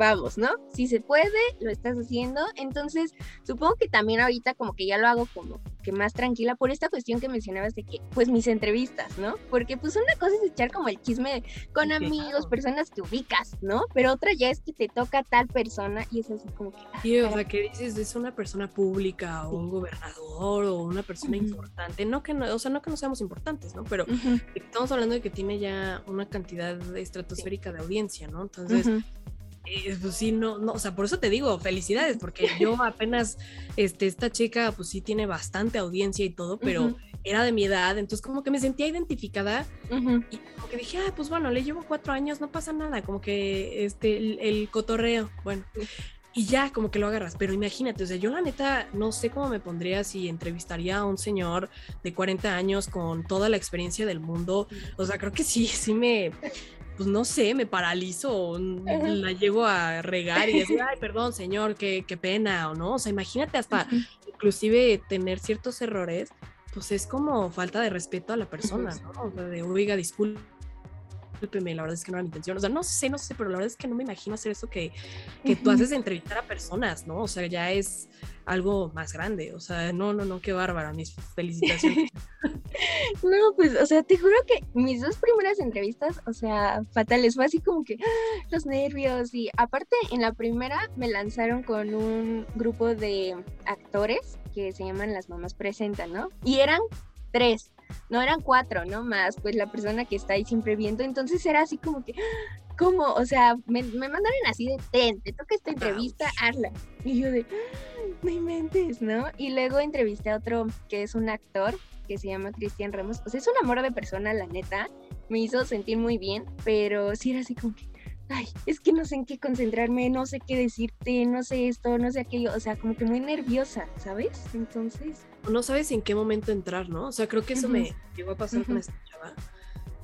vamos, ¿no? Si se puede, lo estás haciendo. Entonces, supongo que también ahorita como que ya lo hago como que más tranquila por esta cuestión que mencionabas de que, pues mis entrevistas, ¿no? Porque pues una cosa es echar como el chisme con amigos, personas que ubicas, ¿no? Pero otra ya es que te toca tal persona y es así como que... Ah, sí, o sea, que dices, es una persona pública o un gobernador o una persona importante, no que no, o sea, no que no seamos importantes, ¿no? Pero estamos hablando de que tiene ya una cantidad estratosférica de audiencia, ¿no? Entonces... Eh, pues sí, no, no, o sea, por eso te digo, felicidades, porque [LAUGHS] yo apenas, este, esta chica, pues sí tiene bastante audiencia y todo, pero era de mi edad, entonces como que me sentía identificada y como que dije, ah, pues bueno, le llevo cuatro años, no pasa nada, como que, este, el, cotorreo, bueno. Y ya, como que lo agarras, pero imagínate, o sea, yo la neta no sé cómo me pondría si entrevistaría a un señor de 40 años con toda la experiencia del mundo. O sea, creo que sí, sí me, pues no sé, me paralizo, la llego a regar y decir, ay, perdón, señor, qué, qué pena, o no. O sea, imagínate hasta inclusive tener ciertos errores, pues es como falta de respeto a la persona, ¿no? O sea, de, oiga, discúlpeme, la verdad es que no era mi intención. O sea, no sé, no sé, pero la verdad es que no me imagino hacer eso que, que tú haces de entrevistar a personas, ¿no? O sea, ya es algo más grande. O sea, no, no, no, qué bárbara, mis felicitaciones. [LAUGHS] No, pues, o sea, te juro que mis dos primeras entrevistas, o sea, fatales, fue así como que [GASPS] los nervios y aparte en la primera me lanzaron con un grupo de actores que se llaman Las Mamás Presentan, ¿no? Y eran tres, no eran cuatro, ¿no? Más pues la persona que está ahí siempre viendo, entonces era así como que, ¿cómo? O sea, me, me mandaron así de, ten, te toca esta entrevista, hazla. Y yo de, no inventes, ¿no? Y luego entrevisté a otro que es un actor que se llama Cristian Ramos. O sea, es un amor de persona, la neta. Me hizo sentir muy bien, pero sí era así como que, ay, es que no sé en qué concentrarme, no sé qué decirte, no sé esto, no sé aquello. O sea, como que muy nerviosa, ¿sabes? Entonces. No sabes en qué momento entrar, ¿no? O sea, creo que eso me llegó a pasar con esta chava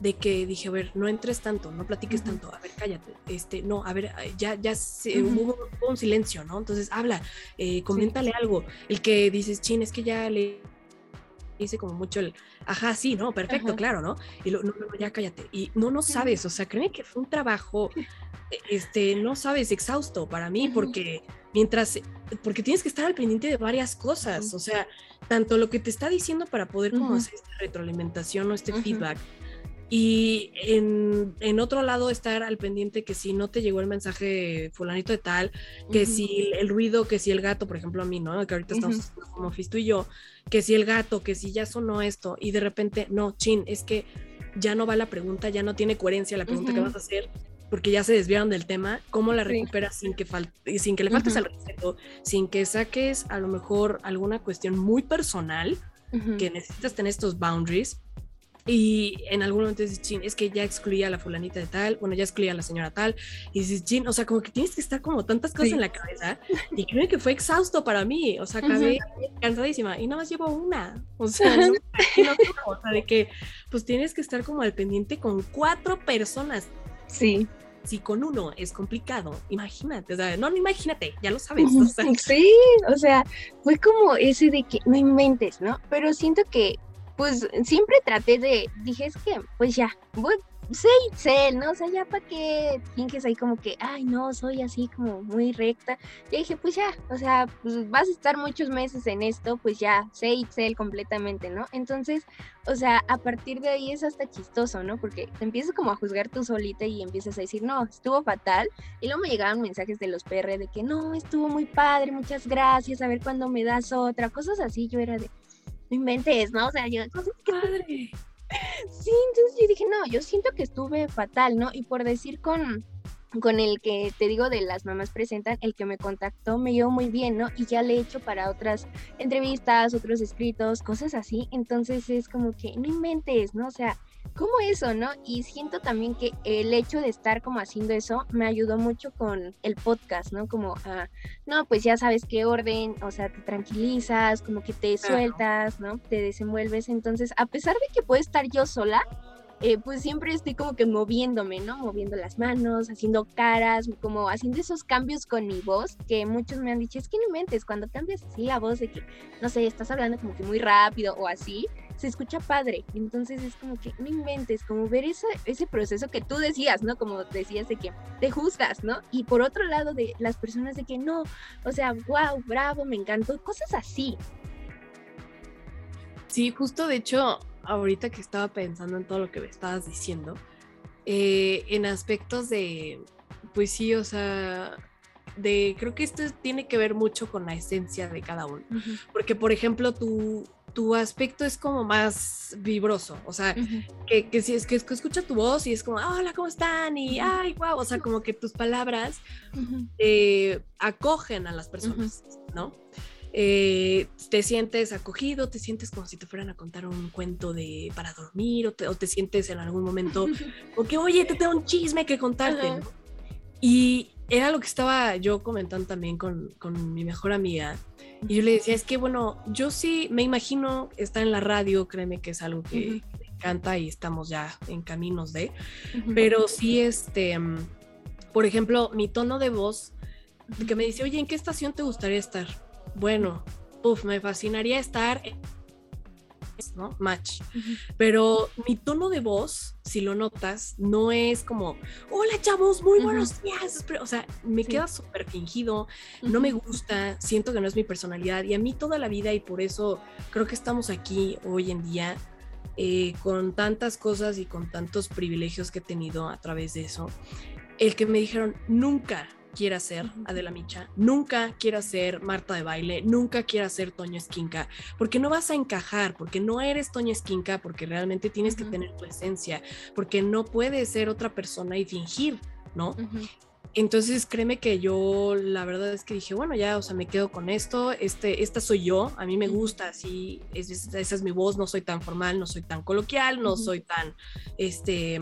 de que dije, a ver, no entres tanto, no platiques tanto, a ver, cállate, este, no, a ver, ya, ya se, hubo, un silencio, ¿no? Entonces habla, eh, coméntale algo, el que dices, chin, es que ya le hice como mucho el, ajá, sí, no, perfecto, claro, ¿no? Y lo, no, no, ya cállate, y no, no sabes, o sea, créeme que fue un trabajo, este, no sabes, exhausto para mí, porque mientras, porque tienes que estar al pendiente de varias cosas, o sea, tanto lo que te está diciendo para poder como hacer esta retroalimentación o este feedback, y en, otro lado estar al pendiente que si no te llegó el mensaje fulanito de tal, que si el ruido, que si el gato, por ejemplo a mí, ¿no? Que ahorita estamos como Fisto y yo, que si el gato, que si ya sonó esto y de repente, no, chin, es que ya no va la pregunta, ya no tiene coherencia la pregunta que vas a hacer porque ya se desviaron del tema, ¿cómo la recuperas sin que falte, sin que le faltes al respeto, sin que saques a lo mejor alguna cuestión muy personal que necesitas tener estos boundaries y en algún momento dices, chin, es que ya excluía a la fulanita de tal, bueno, ya excluía a la señora tal, y dices, chin, o sea, como que tienes que estar como tantas cosas en la cabeza, y creo que fue exhausto para mí, o sea, acabé cansadísima, y nada más llevo una, o [LAUGHS] sea, no, o sea, de que, pues tienes que estar como al pendiente con cuatro personas. Sí si con uno es complicado, imagínate, o sea, no, no imagínate, ya lo sabes. O sea. [LAUGHS] Sí, o sea, fue como ese de que no inventes, ¿no? Pero siento que pues siempre traté de, dije, es que, pues ya, voy, sé sé, ¿no? O sea, ya para que finges ahí como que, ay, no, soy así como muy recta. Y dije, pues ya, o sea, pues vas a estar muchos meses en esto, pues ya, sé sé completamente, ¿no? Entonces, o sea, a partir de ahí es hasta chistoso, ¿no? Porque te empiezas como a juzgar tú solita y empiezas a decir, no, estuvo fatal. Y luego me llegaban mensajes de los PR de que, no, estuvo muy padre, muchas gracias, a ver cuándo me das otra, cosas así. Yo era de, no inventes, ¿no? O sea, yo, padre. Sí, entonces yo dije, no, yo siento que estuve fatal, ¿no? Y por decir con, con el que te digo de las mamás presentan, el que me contactó me dio muy bien, ¿no? Y ya le he hecho para otras entrevistas, otros escritos, cosas así. Entonces es como que no inventes, ¿no? O sea, como eso, ¿no? Y siento también que el hecho de estar como haciendo eso me ayudó mucho con el podcast, ¿no? Como, a, no, pues ya sabes qué orden, o sea, te tranquilizas, como que te sueltas, ¿no? Te desenvuelves. Entonces, a pesar de que puedo estar yo sola, eh, pues siempre estoy como que moviéndome, ¿no? Moviendo las manos, haciendo caras, como haciendo esos cambios con mi voz, que muchos me han dicho, es que no mentes, cuando cambias así la voz de que, no sé, estás hablando como que muy rápido o así, se escucha padre. Entonces es como que no inventes, como ver ese, ese proceso que tú decías, ¿no? Como decías de que te juzgas, ¿no? Y por otro lado de las personas de que no, o sea, wow, bravo, me encantó, cosas así. Sí, justo de hecho, ahorita que estaba pensando en todo lo que me estabas diciendo, eh, en aspectos de, pues sí, o sea, de, creo que esto tiene que ver mucho con la esencia de cada uno. Porque, por ejemplo, tu, tu aspecto es como más vibroso, o sea, que, que, si es que, escucha tu voz y es como, hola, ¿cómo están? Y, ay, wow, o sea, como que tus palabras eh, acogen a las personas, ¿no? Eh, te sientes acogido, te sientes como si te fueran a contar un cuento de para dormir o te, sientes en algún momento [LAUGHS] porque, oye, te tengo un chisme que contarte. Y era lo que estaba yo comentando también con, con, mi mejor amiga. Y yo le decía, es que bueno, yo sí me imagino estar en la radio, créeme que es algo que me encanta y estamos ya en caminos de, pero sí, este, mm, por ejemplo, mi tono de voz, que me dice, oye, ¿en qué estación te gustaría estar? Bueno, uff, me fascinaría estar en ¿no? Match. Pero mi tono de voz, si lo notas, no es como, hola chavos, muy buenos días. O sea, me queda súper fingido, no me gusta, siento que no es mi personalidad y a mí toda la vida y por eso creo que estamos aquí hoy en día. eh, con tantas cosas y con tantos privilegios que he tenido a través de eso, el que me dijeron, nunca quiera ser Adela Micha, nunca quiera ser Marta de baile, nunca quiera ser Toño Esquinca, porque no vas a encajar, porque no eres Toño Esquinca, porque realmente tienes que tener tu esencia, porque no puedes ser otra persona y fingir, ¿no? Entonces créeme que yo la verdad es que dije, bueno, ya, o sea, me quedo con esto, este, esta soy yo, a mí me gusta, así, es, esa es mi voz, no soy tan formal, no soy tan coloquial, no soy tan, este,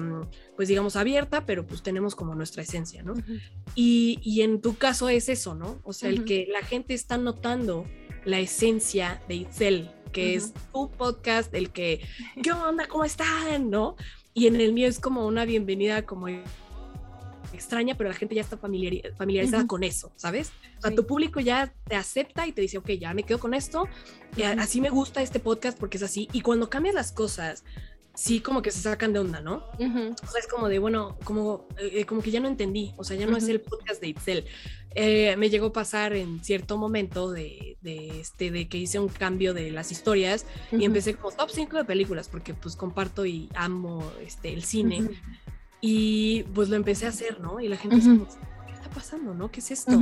pues digamos, abierta, pero pues tenemos como nuestra esencia, ¿no? y, y, en tu caso es eso, ¿no? O sea, el que la gente está notando la esencia de Itzel, que es tu podcast, el que, [LAUGHS] ¿qué onda? ¿Cómo están? ¿No? Y en el mío es como una bienvenida como extraña, pero la gente ya está familiarizada con eso, ¿sabes? O sea, tu público ya te acepta y te dice, ok, ya me quedo con esto, así me gusta este podcast porque es así. Y cuando cambias las cosas, sí como que se sacan de onda, ¿no? O sea, es como de, bueno, como, eh, como que ya no entendí, o sea, ya no es el podcast de Itzel. Eh, me llegó a pasar en cierto momento de, de, este, de que hice un cambio de las historias y empecé como top 5 de películas, porque pues comparto y amo este, el cine. Y pues lo empecé a hacer, ¿no? Y la gente se ¿qué está pasando, no? ¿Qué es esto?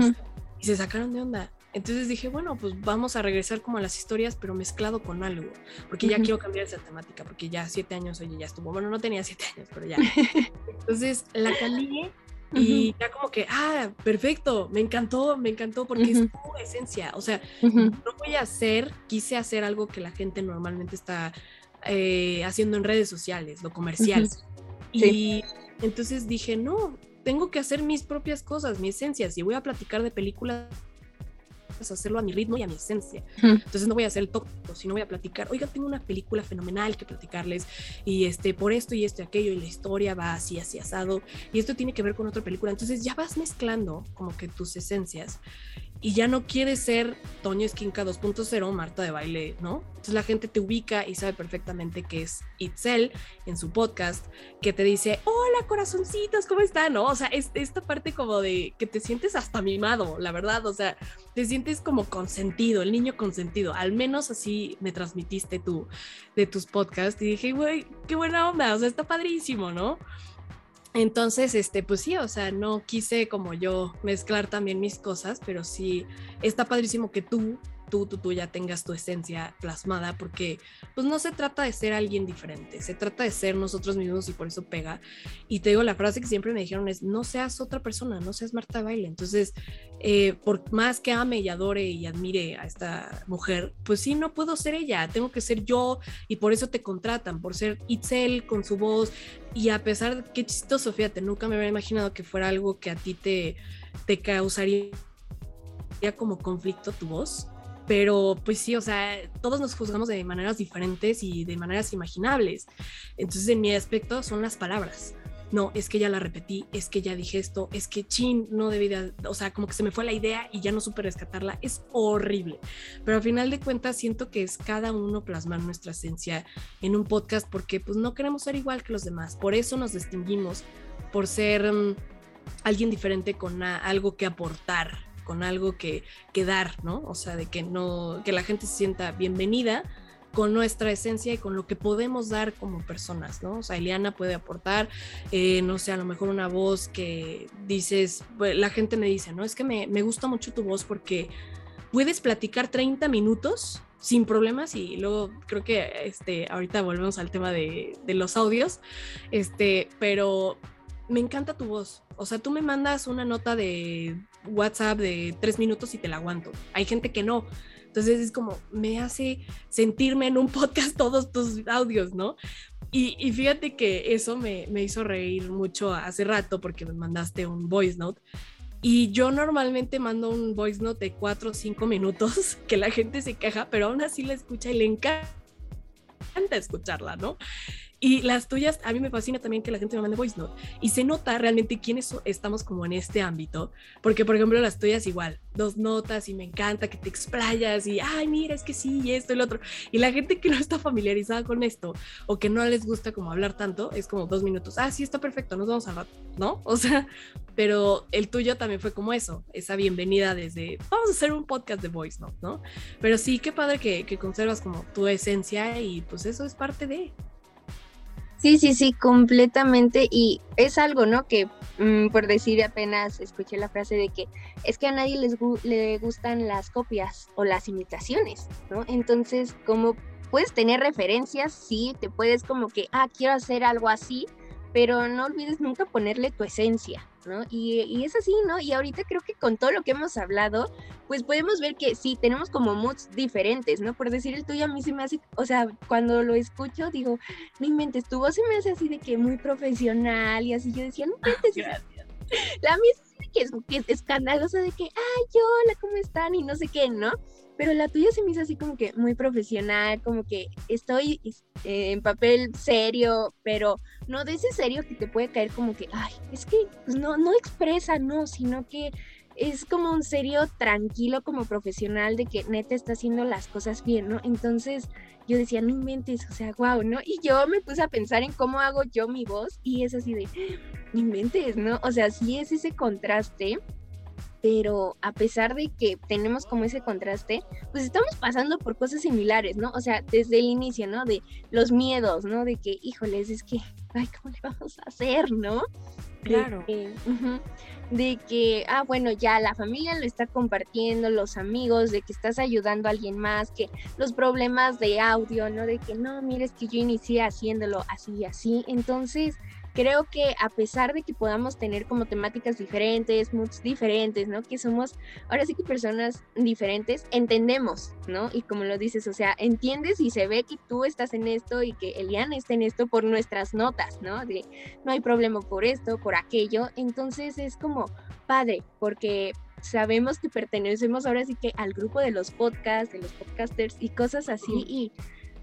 Y se sacaron de onda. Entonces dije, bueno, pues vamos a regresar como a las historias, pero mezclado con algo, porque ya quiero cambiar esa temática, porque ya siete años, oye, ya estuvo. Bueno, no tenía siete años, pero ya. [LAUGHS] Entonces la cambié y ya como que, ah, perfecto, me encantó, me encantó, porque es tu esencia. O sea, no voy a hacer, quise hacer algo que la gente normalmente está eh, haciendo en redes sociales, lo comercial. Y entonces dije, no, tengo que hacer mis propias cosas, mi esencia. Si voy a platicar de películas, hacerlo a mi ritmo y a mi esencia. Entonces no voy a hacer el tópico, sino voy a platicar, oiga, tengo una película fenomenal que platicarles y este, por esto y esto y aquello y la historia va así, así asado y esto tiene que ver con otra película. Entonces ya vas mezclando como que tus esencias y ya no quieres ser Toño Esquinca 2.0, Marta de baile, ¿no? Entonces la gente te ubica y sabe perfectamente que es Itzel en su podcast, que te dice, hola corazoncitos, ¿cómo están? ¿No? O sea, es esta parte como de que te sientes hasta mimado, la verdad, o sea, te sientes como consentido, el niño consentido, al menos así me transmitiste tú de tus podcasts y dije, güey, qué buena onda, o sea, está padrísimo, ¿no? Entonces, este, pues sí, o sea, no quise como yo mezclar también mis cosas, pero sí está padrísimo que tú tú, tú, tú ya tengas tu esencia plasmada, porque pues no se trata de ser alguien diferente, se trata de ser nosotros mismos y por eso pega. Y te digo, la frase que siempre me dijeron es, no seas otra persona, no seas Marta Baile. Entonces, eh, por más que ame y adore y admire a esta mujer, pues sí, no puedo ser ella, tengo que ser yo y por eso te contratan, por ser Itzel con su voz. Y a pesar de qué chistoso, fíjate, nunca me había imaginado que fuera algo que a ti te, te causaría como conflicto tu voz pero pues sí, o sea, todos nos juzgamos de maneras diferentes y de maneras imaginables. Entonces, en mi aspecto son las palabras. No, es que ya la repetí, es que ya dije esto, es que chin, no debí de, o sea, como que se me fue la idea y ya no supe rescatarla. Es horrible. Pero al final de cuentas siento que es cada uno plasmar nuestra esencia en un podcast porque pues no queremos ser igual que los demás. Por eso nos distinguimos, por ser mm, alguien diferente con algo que aportar con algo que, que dar, ¿no? O sea, de que no, que la gente se sienta bienvenida con nuestra esencia y con lo que podemos dar como personas, ¿no? O sea, Eliana puede aportar, eh, no sé, a lo mejor una voz que dices, pues, la gente me dice, ¿no? Es que me, me gusta mucho tu voz porque puedes platicar 30 minutos sin problemas y luego creo que este, ahorita volvemos al tema de, de los audios, este, pero me encanta tu voz. O sea, tú me mandas una nota de WhatsApp de tres minutos y te la aguanto. Hay gente que no. Entonces es como, me hace sentirme en un podcast [LAUGHS] todos tus audios, ¿no? Y, fíjate que eso me, me, hizo reír mucho hace rato porque me mandaste un voice note. Y yo normalmente mando un voice note de cuatro o cinco minutos [LAUGHS] que la gente se queja, pero aún así la escucha y le encanta escucharla, ¿no? Y las tuyas, a mí me fascina también que la gente me mande voice note. Y se nota realmente quiénes estamos como en este ámbito. Porque, por ejemplo, las tuyas igual, dos notas y me encanta que te explayas y, ay, mira, es que sí, y esto y lo otro. Y la gente que no está familiarizada con esto o que no les gusta como hablar tanto, es como dos minutos, ah, sí, está perfecto, nos vamos a rato, ¿no? [LAUGHS] O sea, pero el tuyo también fue como eso, esa bienvenida desde, vamos a hacer un podcast de voice note, ¿no? Pero sí, qué padre que, que conservas como tu esencia y pues eso es parte de... Sí, sí, sí, completamente. Y es algo, ¿no? Que mm, por decir apenas escuché la frase de que es que a nadie les le gustan las copias o las imitaciones, ¿no? Entonces, como puedes tener referencias, sí, te puedes como que, ah, quiero hacer algo así, pero no olvides nunca ponerle tu esencia, ¿no? Y, es así, ¿no? Y ahorita creo que con todo lo que hemos hablado, pues podemos ver que sí, tenemos como moods diferentes, ¿no? Por decir el tuyo, a mí se me hace, o sea, cuando lo escucho, digo, no inventes, tu voz se me hace así de que muy profesional y así, yo decía, no inventes. [LAUGHS] Gracias. La mía que es, que es escandalosa de que, ay, hola, ¿cómo están? Y no sé qué, ¿no? pero la tuya se me hizo así como que muy profesional, como que estoy eh, en papel serio, pero no de ese serio que te puede caer como que, ay, es que pues no, no expresa, no, sino que es como un serio tranquilo como profesional de que neta está haciendo las cosas bien, ¿no? Entonces yo decía, no inventes, o sea, wow, ¿no? Y yo me puse a pensar en cómo hago yo mi voz y es así de, no inventes, ¿no? O sea, sí es ese contraste pero a pesar de que tenemos como ese contraste, pues estamos pasando por cosas similares, ¿no? O sea, desde el inicio, ¿no? De los miedos, ¿no? De que, híjoles, es que, ay, ¿cómo le vamos a hacer, no? Claro. De que, ah, bueno, ya la familia lo está compartiendo, los amigos, de que estás ayudando a alguien más, que los problemas de audio, ¿no? De que, no, mires que yo inicié haciéndolo así y así. Entonces, creo que a pesar de que podamos tener como temáticas diferentes, moods diferentes, ¿no? Que somos ahora sí que personas diferentes, entendemos, ¿no? Y como lo dices, o sea, entiendes y se ve que tú estás en esto y que Eliana está en esto por nuestras notas, ¿no? De no hay problema por esto, por aquello. Entonces es como padre, porque sabemos que pertenecemos ahora sí que al grupo de los podcasts, de los podcasters y cosas así. Y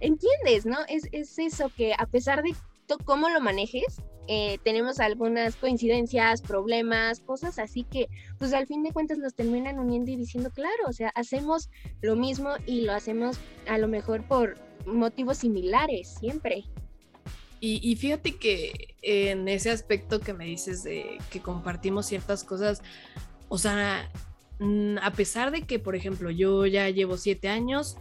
entiendes, ¿no? Es, es eso que a pesar de cómo lo manejes, eh, tenemos algunas coincidencias, problemas, cosas así que pues al fin de cuentas nos terminan uniendo y diciendo, claro, o sea, hacemos lo mismo y lo hacemos a lo mejor por motivos similares, siempre. Y, fíjate que en ese aspecto que me dices de que compartimos ciertas cosas, o sea, mm, a pesar de que, por ejemplo, yo ya llevo siete años,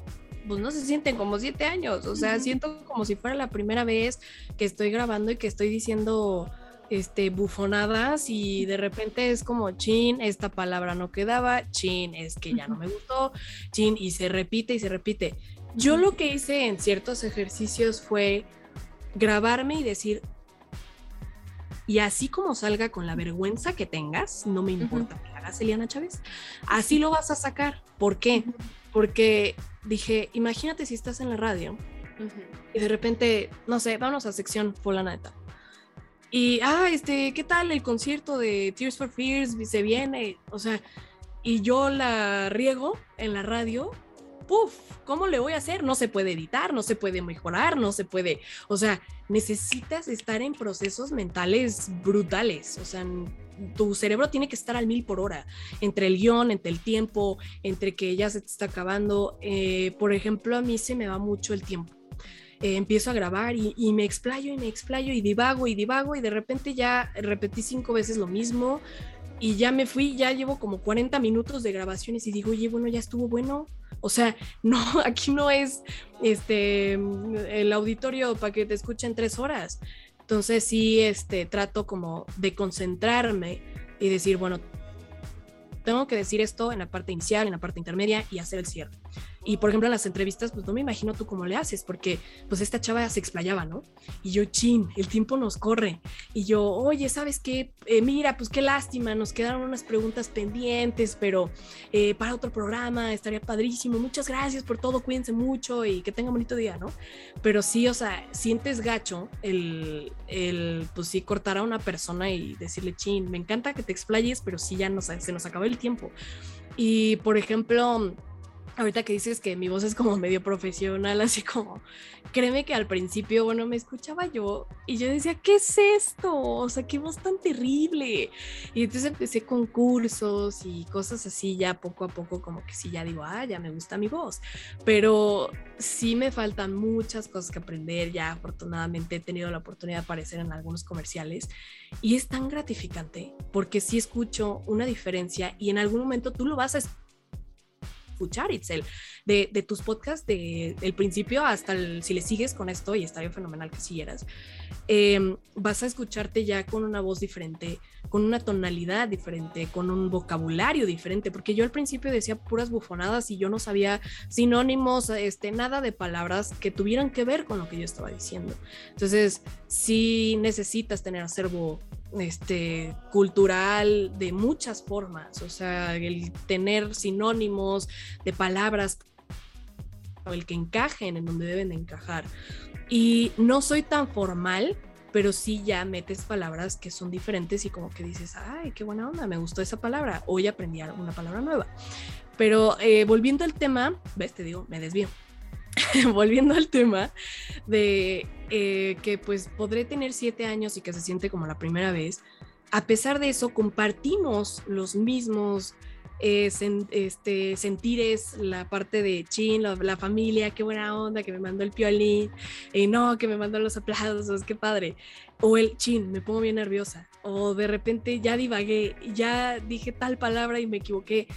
pues no se sienten como siete años, o sea, siento como si fuera la primera vez que estoy grabando y que estoy diciendo este bufonadas y de repente es como chin, esta palabra no quedaba, chin, es que ya no me gustó, chin, y se repite y se repite. Yo lo que hice en ciertos ejercicios fue grabarme y decir, y así como salga con la vergüenza que tengas, no me importa que hagas Eliana Chávez, así lo vas a sacar. ¿Por qué? Porque dije, imagínate si estás en la radio y de repente, no sé, vamos a sección fulana de Y, ah, este, ¿qué tal el concierto de Tears for Fears? Se viene, o sea, y yo la riego en la radio, ¡puf! ¿Cómo le voy a hacer? No se puede editar, no se puede mejorar, no se puede, o sea, necesitas estar en procesos mentales brutales, o sea, tu cerebro tiene que estar al mil por hora, entre el guion, entre el tiempo, entre que ya se te está acabando. Eh, por ejemplo, a mí se me va mucho el tiempo. Eh, empiezo a grabar y, y, me explayo y me explayo y divago y divago y de repente ya repetí cinco veces lo mismo y ya me fui, ya llevo como 40 minutos de grabaciones y digo, oye, bueno, ya estuvo bueno. O sea, [LAUGHS] no, aquí no es este el auditorio para que te escuchen tres horas. Entonces sí, este, trato como de concentrarme y decir, bueno, tengo que decir esto en la parte inicial, en la parte intermedia y hacer el cierre. Y por ejemplo, en las entrevistas, pues no me imagino tú cómo le haces, porque pues esta chava se explayaba, ¿no? Y yo, chin, el tiempo nos corre. Y yo, oye, ¿sabes qué? Eh, mira, pues qué lástima, nos quedaron unas preguntas pendientes, pero eh, para otro programa estaría padrísimo. Muchas gracias por todo, cuídense mucho y que tengan bonito día, ¿no? Pero sí, o sea, sientes gacho el, el pues sí, cortar a una persona y decirle, chin, me encanta que te explayes, pero sí, ya nos, se nos acabó el tiempo. Y por ejemplo, ahorita que dices que mi voz es como medio profesional, así como, créeme que al principio, bueno, me escuchaba yo y yo decía, ¿qué es esto? O sea, qué voz tan terrible. Y entonces empecé con cursos y cosas así, ya poco a poco, como que sí, ya digo, ah, ya me gusta mi voz. Pero sí me faltan muchas cosas que aprender. Ya afortunadamente he tenido la oportunidad de aparecer en algunos comerciales y es tan gratificante porque sí escucho una diferencia y en algún momento tú lo vas a escuchar, Itzel, de, de tus podcasts de, del principio hasta el, si le sigues con esto, y estaría fenomenal que siguieras, eh, vas a escucharte ya con una voz diferente, con una tonalidad diferente, con un vocabulario diferente, porque yo al principio decía puras bufonadas y yo no sabía sinónimos, este, nada de palabras que tuvieran que ver con lo que yo estaba diciendo. Entonces, sí necesitas tener acervo este, cultural de muchas formas, o sea, el tener sinónimos de palabras el que encajen en donde deben de encajar. Y no soy tan formal, pero sí ya metes palabras que son diferentes y como que dices, ay, qué buena onda, me gustó esa palabra, hoy aprendí una palabra nueva. Pero eh, volviendo al tema, ves, te digo, me desvío. [LAUGHS] volviendo al tema de eh, que pues podré tener siete años y que se siente como la primera vez, a pesar de eso compartimos los mismos eh, este, sentir es la parte de chin, la, familia, qué buena onda, que me mandó el piolín, y no, que me mandó los aplausos, qué padre. O el chin, me pongo bien nerviosa. O de repente ya divagué, ya dije tal palabra y me equivoqué.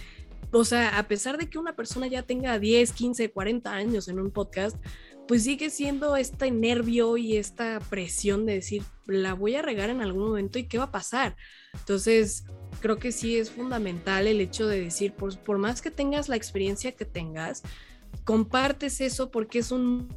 O sea, a pesar de que una persona ya tenga 10, 15, 40 años en un podcast, pues sigue siendo este nervio y esta presión de decir, la voy a regar en algún momento y qué va a pasar. Entonces, creo que sí es fundamental el hecho de decir, por, por más que tengas la experiencia que tengas, compartes eso porque es un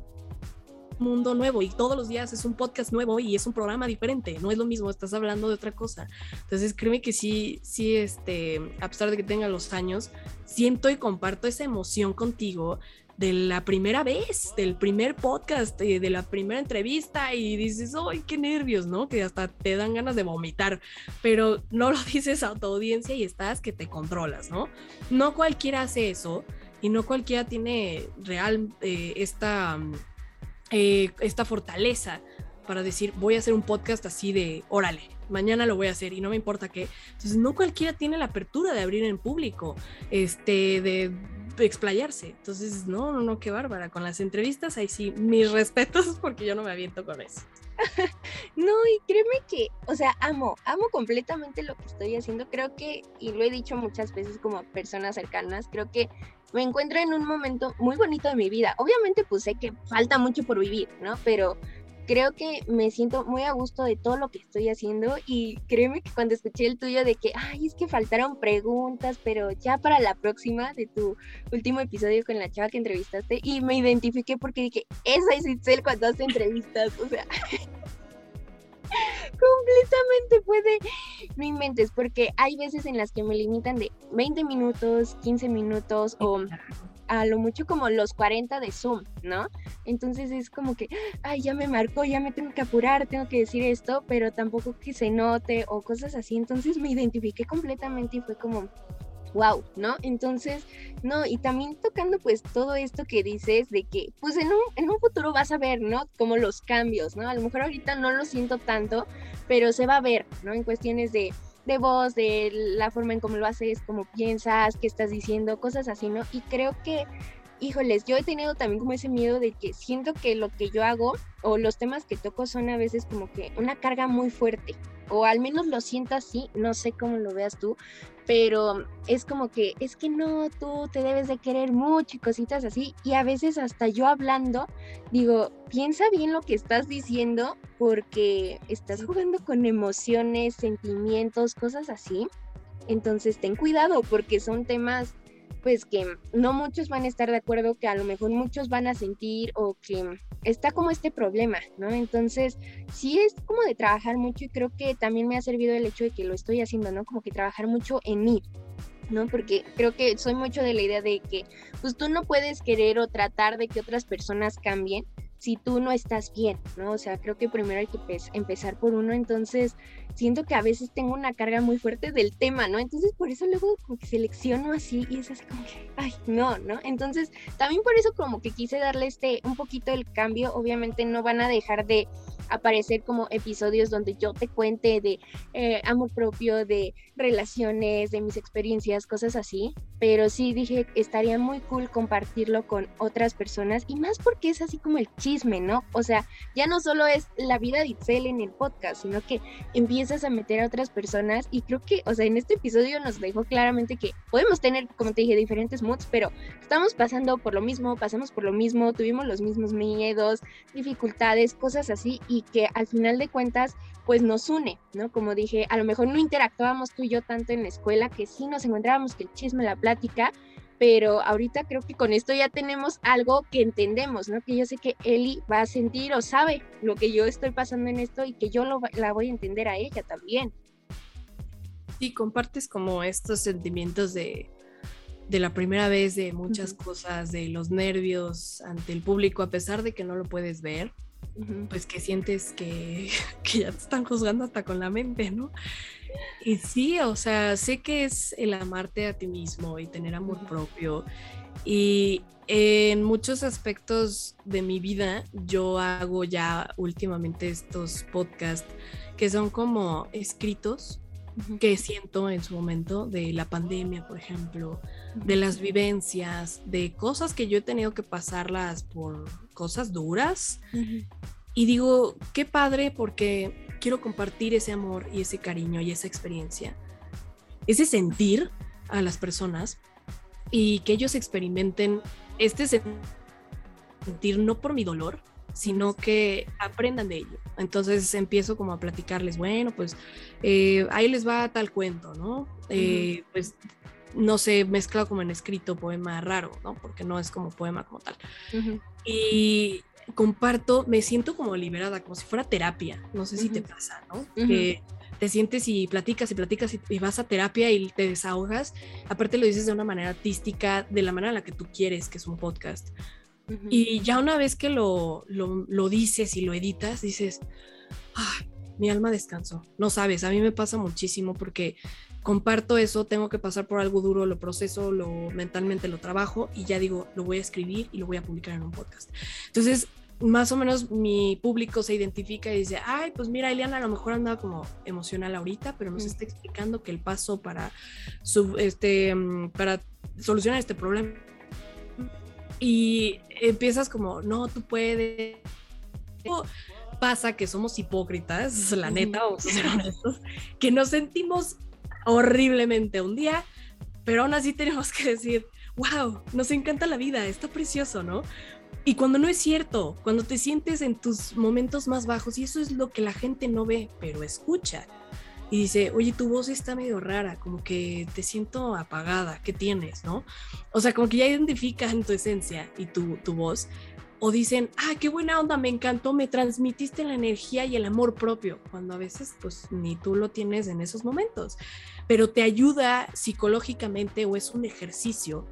mundo nuevo y todos los días es un podcast nuevo y es un programa diferente, no es lo mismo, estás hablando de otra cosa. Entonces créeme que sí, sí, este, a pesar de que tenga los años, siento y comparto esa emoción contigo de la primera vez, del primer podcast, eh, de la primera entrevista y dices, ¡ay, qué nervios! ¿no? Que hasta te dan ganas de vomitar, pero no lo [LAUGHS] dices a tu audiencia y estás que te controlas, ¿no? No cualquiera hace eso y no cualquiera tiene real eh, esta, eh, esta fortaleza para decir, voy a hacer un podcast así de, órale, mañana lo voy a hacer y no me importa qué. Entonces, no cualquiera tiene la apertura de abrir en público, este, de explayarse. Entonces, no, no, no, qué bárbara. Con las entrevistas, ahí sí, mis [LAUGHS] respetos porque yo no me aviento con eso. [LAUGHS] no, y créeme que, o sea, amo, amo completamente lo que estoy haciendo. Creo que, y lo he dicho muchas veces como personas cercanas, creo que me encuentro en un momento muy bonito de mi vida. Obviamente, pues sé que falta mucho por vivir, ¿no? Pero creo que me siento muy a gusto de todo lo que estoy haciendo y créeme que cuando escuché el tuyo de que, ay, es que faltaron preguntas, pero ya para la próxima de tu último episodio con la chava que entrevistaste y me identifiqué porque dije, esa es Itzel cuando hace entrevistas, o sea... [LAUGHS] completamente puede, no inventes, porque hay veces en las que me limitan de 20 minutos, 15 minutos o a lo mucho como los 40 de Zoom, ¿no? Entonces es como que, ay, ya me marcó, ya me tengo que apurar, tengo que decir esto, pero tampoco que se note o cosas así. Entonces me identifiqué completamente y fue como, wow, ¿no? Entonces, no, y también tocando pues todo esto que dices de que pues en un, en un futuro vas a ver, ¿no? Como los cambios, ¿no? A lo mejor ahorita no lo siento tanto, pero se va a ver, ¿no? En cuestiones de de voz, de la forma en cómo lo haces, cómo piensas, qué estás diciendo, cosas así, ¿no? Y creo que, híjoles, yo he tenido también como ese miedo de que siento que lo que yo hago o los temas que toco son a veces como que una carga muy fuerte, o al menos lo siento así, no sé cómo lo veas tú, pero es como que, es que no, tú te debes de querer mucho y cositas así, y a veces hasta yo hablando, digo, piensa bien lo que estás diciendo porque estás jugando con emociones, sentimientos, cosas así, entonces ten cuidado porque son temas pues que no muchos van a estar de acuerdo, que a lo mejor muchos van a sentir o que está como este problema, ¿no? Entonces, sí es como de trabajar mucho y creo que también me ha servido el hecho de que lo estoy haciendo, ¿no? Como que trabajar mucho en mí, ¿no? Porque creo que soy mucho de la idea de que pues tú no puedes querer o tratar de que otras personas cambien si tú no estás bien, ¿no? O sea, creo que primero hay que empezar por uno, entonces siento que a veces tengo una carga muy fuerte del tema, ¿no? Entonces por eso luego como que selecciono así y es así como que, ay, no, ¿no? Entonces también por eso como que quise darle este un poquito el cambio, obviamente no van a dejar de aparecer como episodios donde yo te cuente de eh, amor propio, de relaciones, de mis experiencias, cosas así, pero sí dije, estaría muy cool compartirlo con otras personas y más porque es así como el chisme, ¿no? O sea, ya no solo es la vida de Itzel en el podcast, sino que empiezas a meter a otras personas y creo que, o sea, en este episodio nos dejó claramente que podemos tener, como te dije, diferentes moods, pero estamos pasando por lo mismo, pasamos por lo mismo, tuvimos los mismos miedos, dificultades, cosas así y que al final de cuentas pues nos une, ¿no? Como dije, a lo mejor no interactuábamos tú y yo tanto en la escuela, que sí nos encontrábamos que el chisme, la plática, pero ahorita creo que con esto ya tenemos algo que entendemos, ¿no? Que yo sé que Eli va a sentir o sabe lo que yo estoy pasando en esto y que yo lo, la voy a entender a ella también. Sí, compartes como estos sentimientos de, de la primera vez, de muchas cosas, de los nervios ante el público, a pesar de que no lo puedes ver pues que sientes que, [LAUGHS] que, ya te están juzgando hasta con la mente, ¿no? Y sí, o sea, sé que es el amarte a ti mismo y tener amor propio. Y en muchos aspectos de mi vida, yo hago ya últimamente estos podcasts que son como escritos que siento en su momento de la pandemia, por ejemplo, de las vivencias, de cosas que yo he tenido que pasarlas por cosas duras. Y digo, qué padre porque quiero compartir ese amor y ese cariño y esa experiencia, ese sentir a las personas y que ellos experimenten este sentir no por mi dolor, sino que aprendan de ello. Entonces empiezo como a platicarles, bueno, pues eh, ahí les va tal cuento, ¿no? Eh, pues no sé, mezclado como en escrito poema raro, ¿no? Porque no es como poema como tal. Y comparto, me siento como liberada, como si fuera terapia. No sé si te pasa, ¿no? Que te sientes y platicas y platicas y, vas a terapia y te desahogas. Aparte lo dices de una manera artística, de la manera en la que tú quieres, que es un podcast. Y ya una vez que lo, lo, dices y lo editas, dices, mi alma descansó. No sabes, a mí me pasa muchísimo porque comparto eso, tengo que pasar por algo duro, lo proceso, lo mentalmente lo trabajo y ya digo, lo voy a escribir y lo voy a publicar en un podcast. Entonces, más o menos mi público se identifica y dice, ay, pues mira, Eliana a lo mejor anda como emocional ahorita, pero nos está explicando que el paso para, su, este, mm, para solucionar este problema y empiezas como, no, tú puedes. Pasa que somos hipócritas, la neta, vamos a ser honestos, que nos sentimos horriblemente un día, pero aún así tenemos que decir, wow, nos encanta la vida, está precioso, ¿no? Y cuando no es cierto, cuando te sientes en tus momentos más bajos, y eso es lo que la gente no ve, pero escucha, y dice, oye, tu voz está medio rara, como que te siento apagada, ¿qué tienes, no? O sea, como que ya identifican tu esencia y tu, tu voz, o dicen, ah, qué buena onda, me encantó, me transmitiste la energía y el amor propio, cuando a veces pues ni tú lo tienes en esos momentos, pero te ayuda psicológicamente o es un ejercicio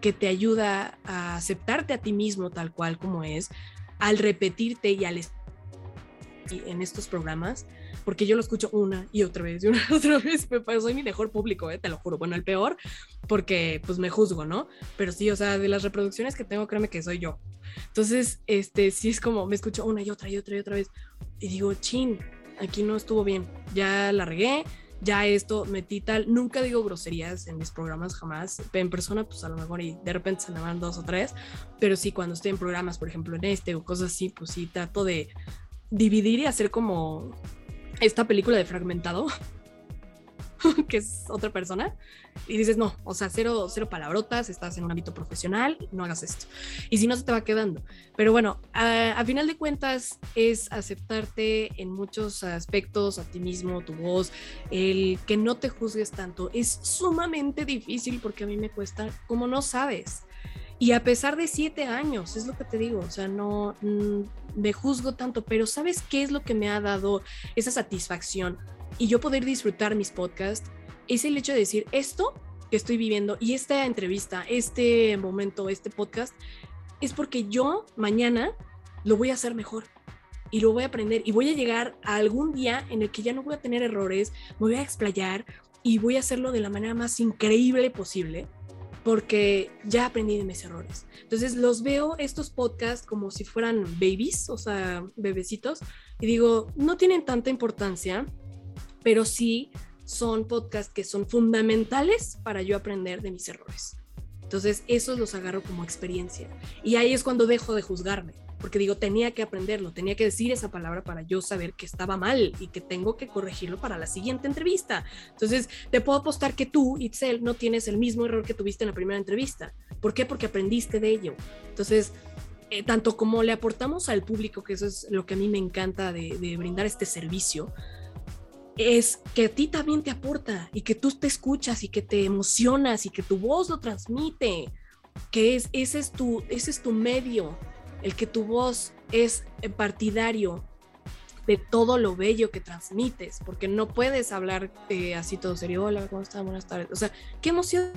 que te ayuda a aceptarte a ti mismo tal cual como es, al repetirte y al en estos programas, porque yo lo escucho una y otra vez y una y otra vez, pero soy mi mejor público, ¿eh? te lo juro, bueno, el peor, porque pues me juzgo, ¿no? Pero sí, o sea, de las reproducciones que tengo, créeme que soy yo. Entonces, este, sí es como, me escucho una y otra y otra y otra vez, y digo, chin, aquí no estuvo bien, ya la regué, ya esto metí tal, nunca digo groserías en mis programas jamás, en persona pues a lo mejor y de repente se me van dos o tres, pero sí cuando estoy en programas, por ejemplo en este o cosas así, pues sí trato de dividir y hacer como esta película de Fragmentado, [LAUGHS] que es otra persona, y dices, no, o sea, cero, cero palabrotas, estás en un ámbito profesional, no hagas esto. Y si no, se te va quedando. Pero bueno, a, final de cuentas es aceptarte en muchos aspectos, a ti mismo, tu voz, el que no te juzgues tanto. Es sumamente difícil porque a mí me cuesta, como no sabes. Y a pesar de siete años, es lo que te digo, o sea, no mm, me juzgo tanto, pero ¿sabes qué es lo que me ha dado esa satisfacción? Y yo poder disfrutar mis podcasts, es el hecho de decir esto que estoy viviendo y esta entrevista, este momento, este podcast, es porque yo mañana lo voy a hacer mejor y lo voy a aprender y voy a llegar a algún día en el que ya no voy a tener errores, me voy a explayar y voy a hacerlo de la manera más increíble posible porque ya aprendí de mis errores. Entonces los veo estos podcasts como si fueran babies, o sea, bebecitos, y digo, no tienen tanta importancia, pero sí son podcasts que son fundamentales para yo aprender de mis errores. Entonces, esos los agarro como experiencia. Y ahí es cuando dejo de juzgarme, porque digo, tenía que aprenderlo, tenía que decir esa palabra para yo saber que estaba mal y que tengo que corregirlo para la siguiente entrevista. Entonces, te puedo apostar que tú, Itzel, no tienes el mismo error que tuviste en la primera entrevista. ¿Por qué? Porque aprendiste de ello. Entonces, eh, tanto como le aportamos al público, que eso es lo que a mí me encanta de, de brindar este servicio, es que a ti también te aporta y que tú te escuchas y que te emocionas y que tu voz lo transmite, que es, ese, es tu, ese es tu medio, el que tu voz es partidario de todo lo bello que transmites, porque no puedes hablar eh, así todo serio, hola, ¿cómo estás? Buenas tardes. O sea, ¿qué emoción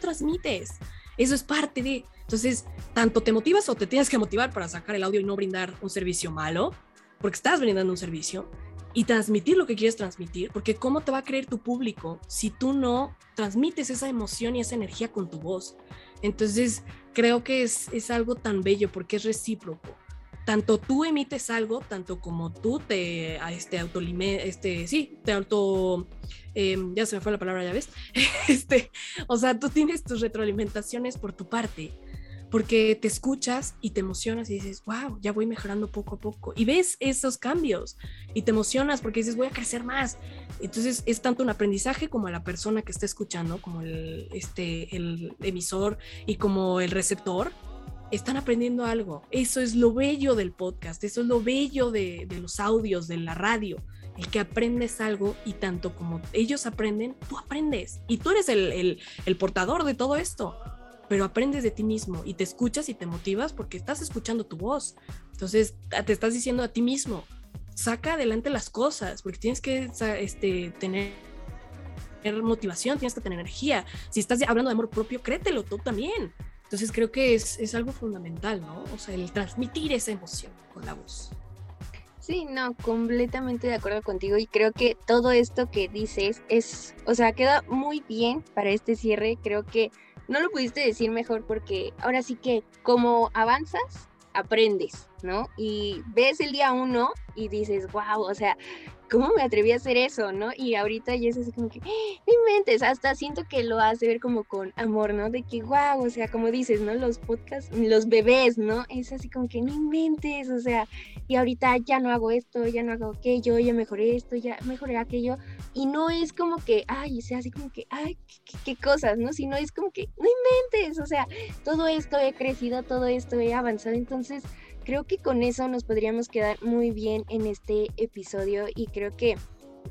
transmites? Eso es parte de... Entonces, tanto te motivas o te tienes que motivar para sacar el audio y no brindar un servicio malo, porque estás brindando un servicio, y transmitir lo que quieres transmitir, porque ¿cómo te va a creer tu público si tú no transmites esa emoción y esa energía con tu voz? Entonces, creo que es, es algo tan bello porque es recíproco. Tanto tú emites algo, tanto como tú te este, autolime, este, sí, te auto, em, ya se me fue la palabra, ya ves, [LAUGHS] este, o sea, tú tienes tus retroalimentaciones por tu parte porque te escuchas y te emocionas y dices, wow, ya voy mejorando poco a poco. Y ves esos cambios y te emocionas porque dices, voy a crecer más. Entonces es tanto un aprendizaje como a la persona que está escuchando, como el, este, el emisor y como el receptor, están aprendiendo algo. Eso es lo bello del podcast, eso es lo bello de, de los audios, de la radio el que aprendes algo y tanto como ellos aprenden, tú aprendes y tú eres el, el, el portador de todo esto pero aprendes de ti mismo y te escuchas y te motivas porque estás escuchando tu voz. Entonces te estás diciendo a ti mismo, saca adelante las cosas, porque tienes que este, tener motivación, tienes que tener energía. Si estás hablando de amor propio, créetelo tú también. Entonces creo que es, es algo fundamental, ¿no? O sea, el transmitir esa emoción con la voz. Sí, no, completamente de acuerdo contigo y creo que todo esto que dices es, o sea, queda muy bien para este cierre. Creo que no lo pudiste decir mejor porque ahora sí que como avanzas, aprendes, ¿no? Y ves el día uno y dices, wow, o sea, ¿cómo me atreví a hacer eso, no? Y ahorita ya es así como que, ¡Ah! no inventes, hasta siento que lo hace ver como con amor, ¿no? De que, wow, o sea, como dices, ¿no? Los podcasts, los bebés, ¿no? Es así como que, no inventes, o sea, y ahorita ya no hago esto, ya no hago aquello, ya mejoré esto, ya mejoré aquello, y no es como que, ay, o sea, así como que, ay, qué, qué cosas, ¿no? Sino es como que, no inventes, o sea, todo esto he crecido, todo esto he avanzado, entonces creo que con eso nos podríamos quedar muy bien en este episodio y creo que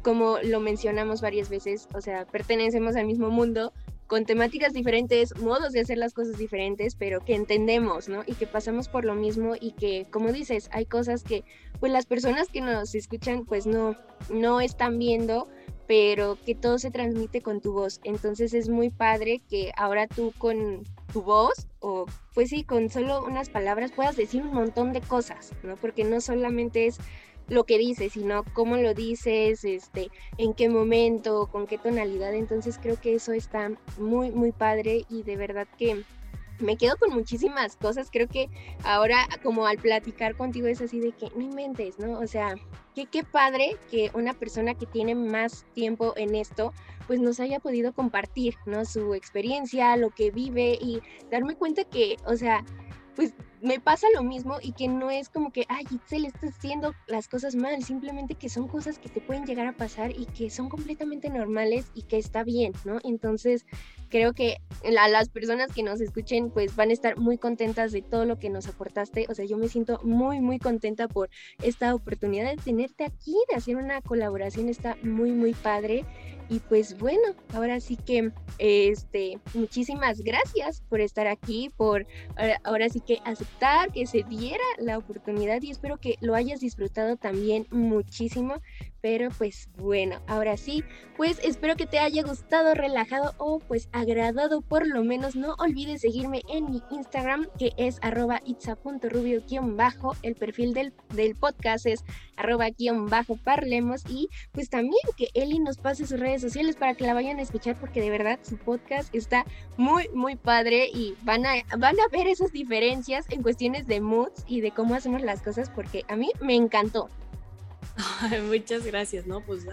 como lo mencionamos varias veces, o sea, pertenecemos al mismo mundo con temáticas diferentes, modos de hacer las cosas diferentes, pero que entendemos, ¿no? Y que pasamos por lo mismo y que, como dices, hay cosas que pues las personas que nos escuchan pues no no están viendo, pero que todo se transmite con tu voz. Entonces es muy padre que ahora tú con tu voz o pues sí, con solo unas palabras puedas decir un montón de cosas, ¿no? Porque no solamente es lo que dices, sino cómo lo dices, este, en qué momento, con qué tonalidad. Entonces creo que eso está muy, muy padre y de verdad que me quedo con muchísimas cosas. Creo que ahora, como al platicar contigo, es así de que no inventes, ¿no? O sea, qué, qué padre que una persona que tiene más tiempo en esto, pues nos haya podido compartir, ¿no? Su experiencia, lo que vive y darme cuenta que, o sea, pues me pasa lo mismo y que no es como que, ay, Itzel, estás haciendo las cosas mal, simplemente que son cosas que te pueden llegar a pasar y que son completamente normales y que está bien, ¿no? Entonces, creo que a las personas que nos escuchen, pues van a estar muy contentas de todo lo que nos aportaste. O sea, yo me siento muy, muy contenta por esta oportunidad de tenerte aquí, de hacer una colaboración, está muy, muy padre. Y pues bueno, ahora sí que este muchísimas gracias por estar aquí, por ahora, sí que que se diera la oportunidad y espero que lo hayas disfrutado también muchísimo. Pero pues bueno, ahora sí, pues espero que te haya gustado, relajado o pues agradado por lo menos. No olvides seguirme en mi Instagram que es arroba itza.rubio-bajo. El perfil del, del podcast es arroba-bajo parlemos y pues también que Eli nos pase sus redes sociales para que la vayan a escuchar porque de verdad su podcast está muy muy padre y van a, van a ver esas diferencias en cuestiones de moods y de cómo hacemos las cosas porque a mí me encantó. [LAUGHS] Muchas gracias, ¿no? Pues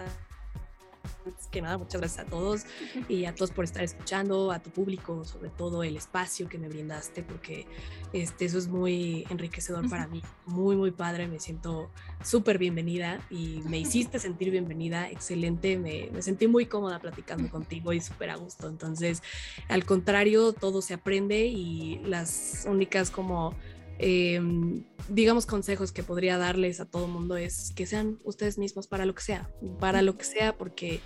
que nada, muchas gracias a todos [LAUGHS] y a todos por estar escuchando, a tu público, sobre todo el espacio que me brindaste, porque este, eso es muy enriquecedor para mí, muy, muy padre, me siento súper bienvenida y me hiciste sentir bienvenida, excelente, me, me sentí muy cómoda platicando [LAUGHS] contigo y súper a gusto, entonces, al contrario, todo se aprende y las únicas como Em, digamos, consejos que podría darles a todo mundo es que sean ustedes mismos para lo que sea, para lo que sea, porque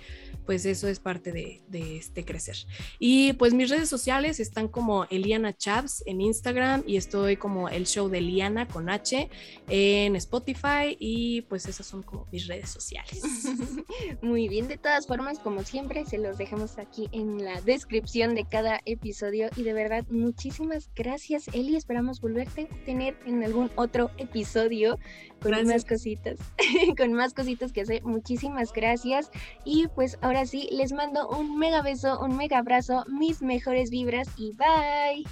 pues eso es parte de, este crecer. Y pues mis redes sociales están como Eliana Chavs en Instagram y estoy como el show de Eliana con H en Spotify y pues esas son como mis redes sociales. [LAUGHS] Muy bien, de todas formas, como siempre, se los dejamos aquí en la descripción de cada episodio y de verdad muchísimas gracias Eli, esperamos volverte tener en algún otro episodio con más cositas, [LAUGHS] con más cositas que hacer. Muchísimas gracias y pues ahora sí, les mando un mega beso, un mega abrazo, mis mejores vibras y bye.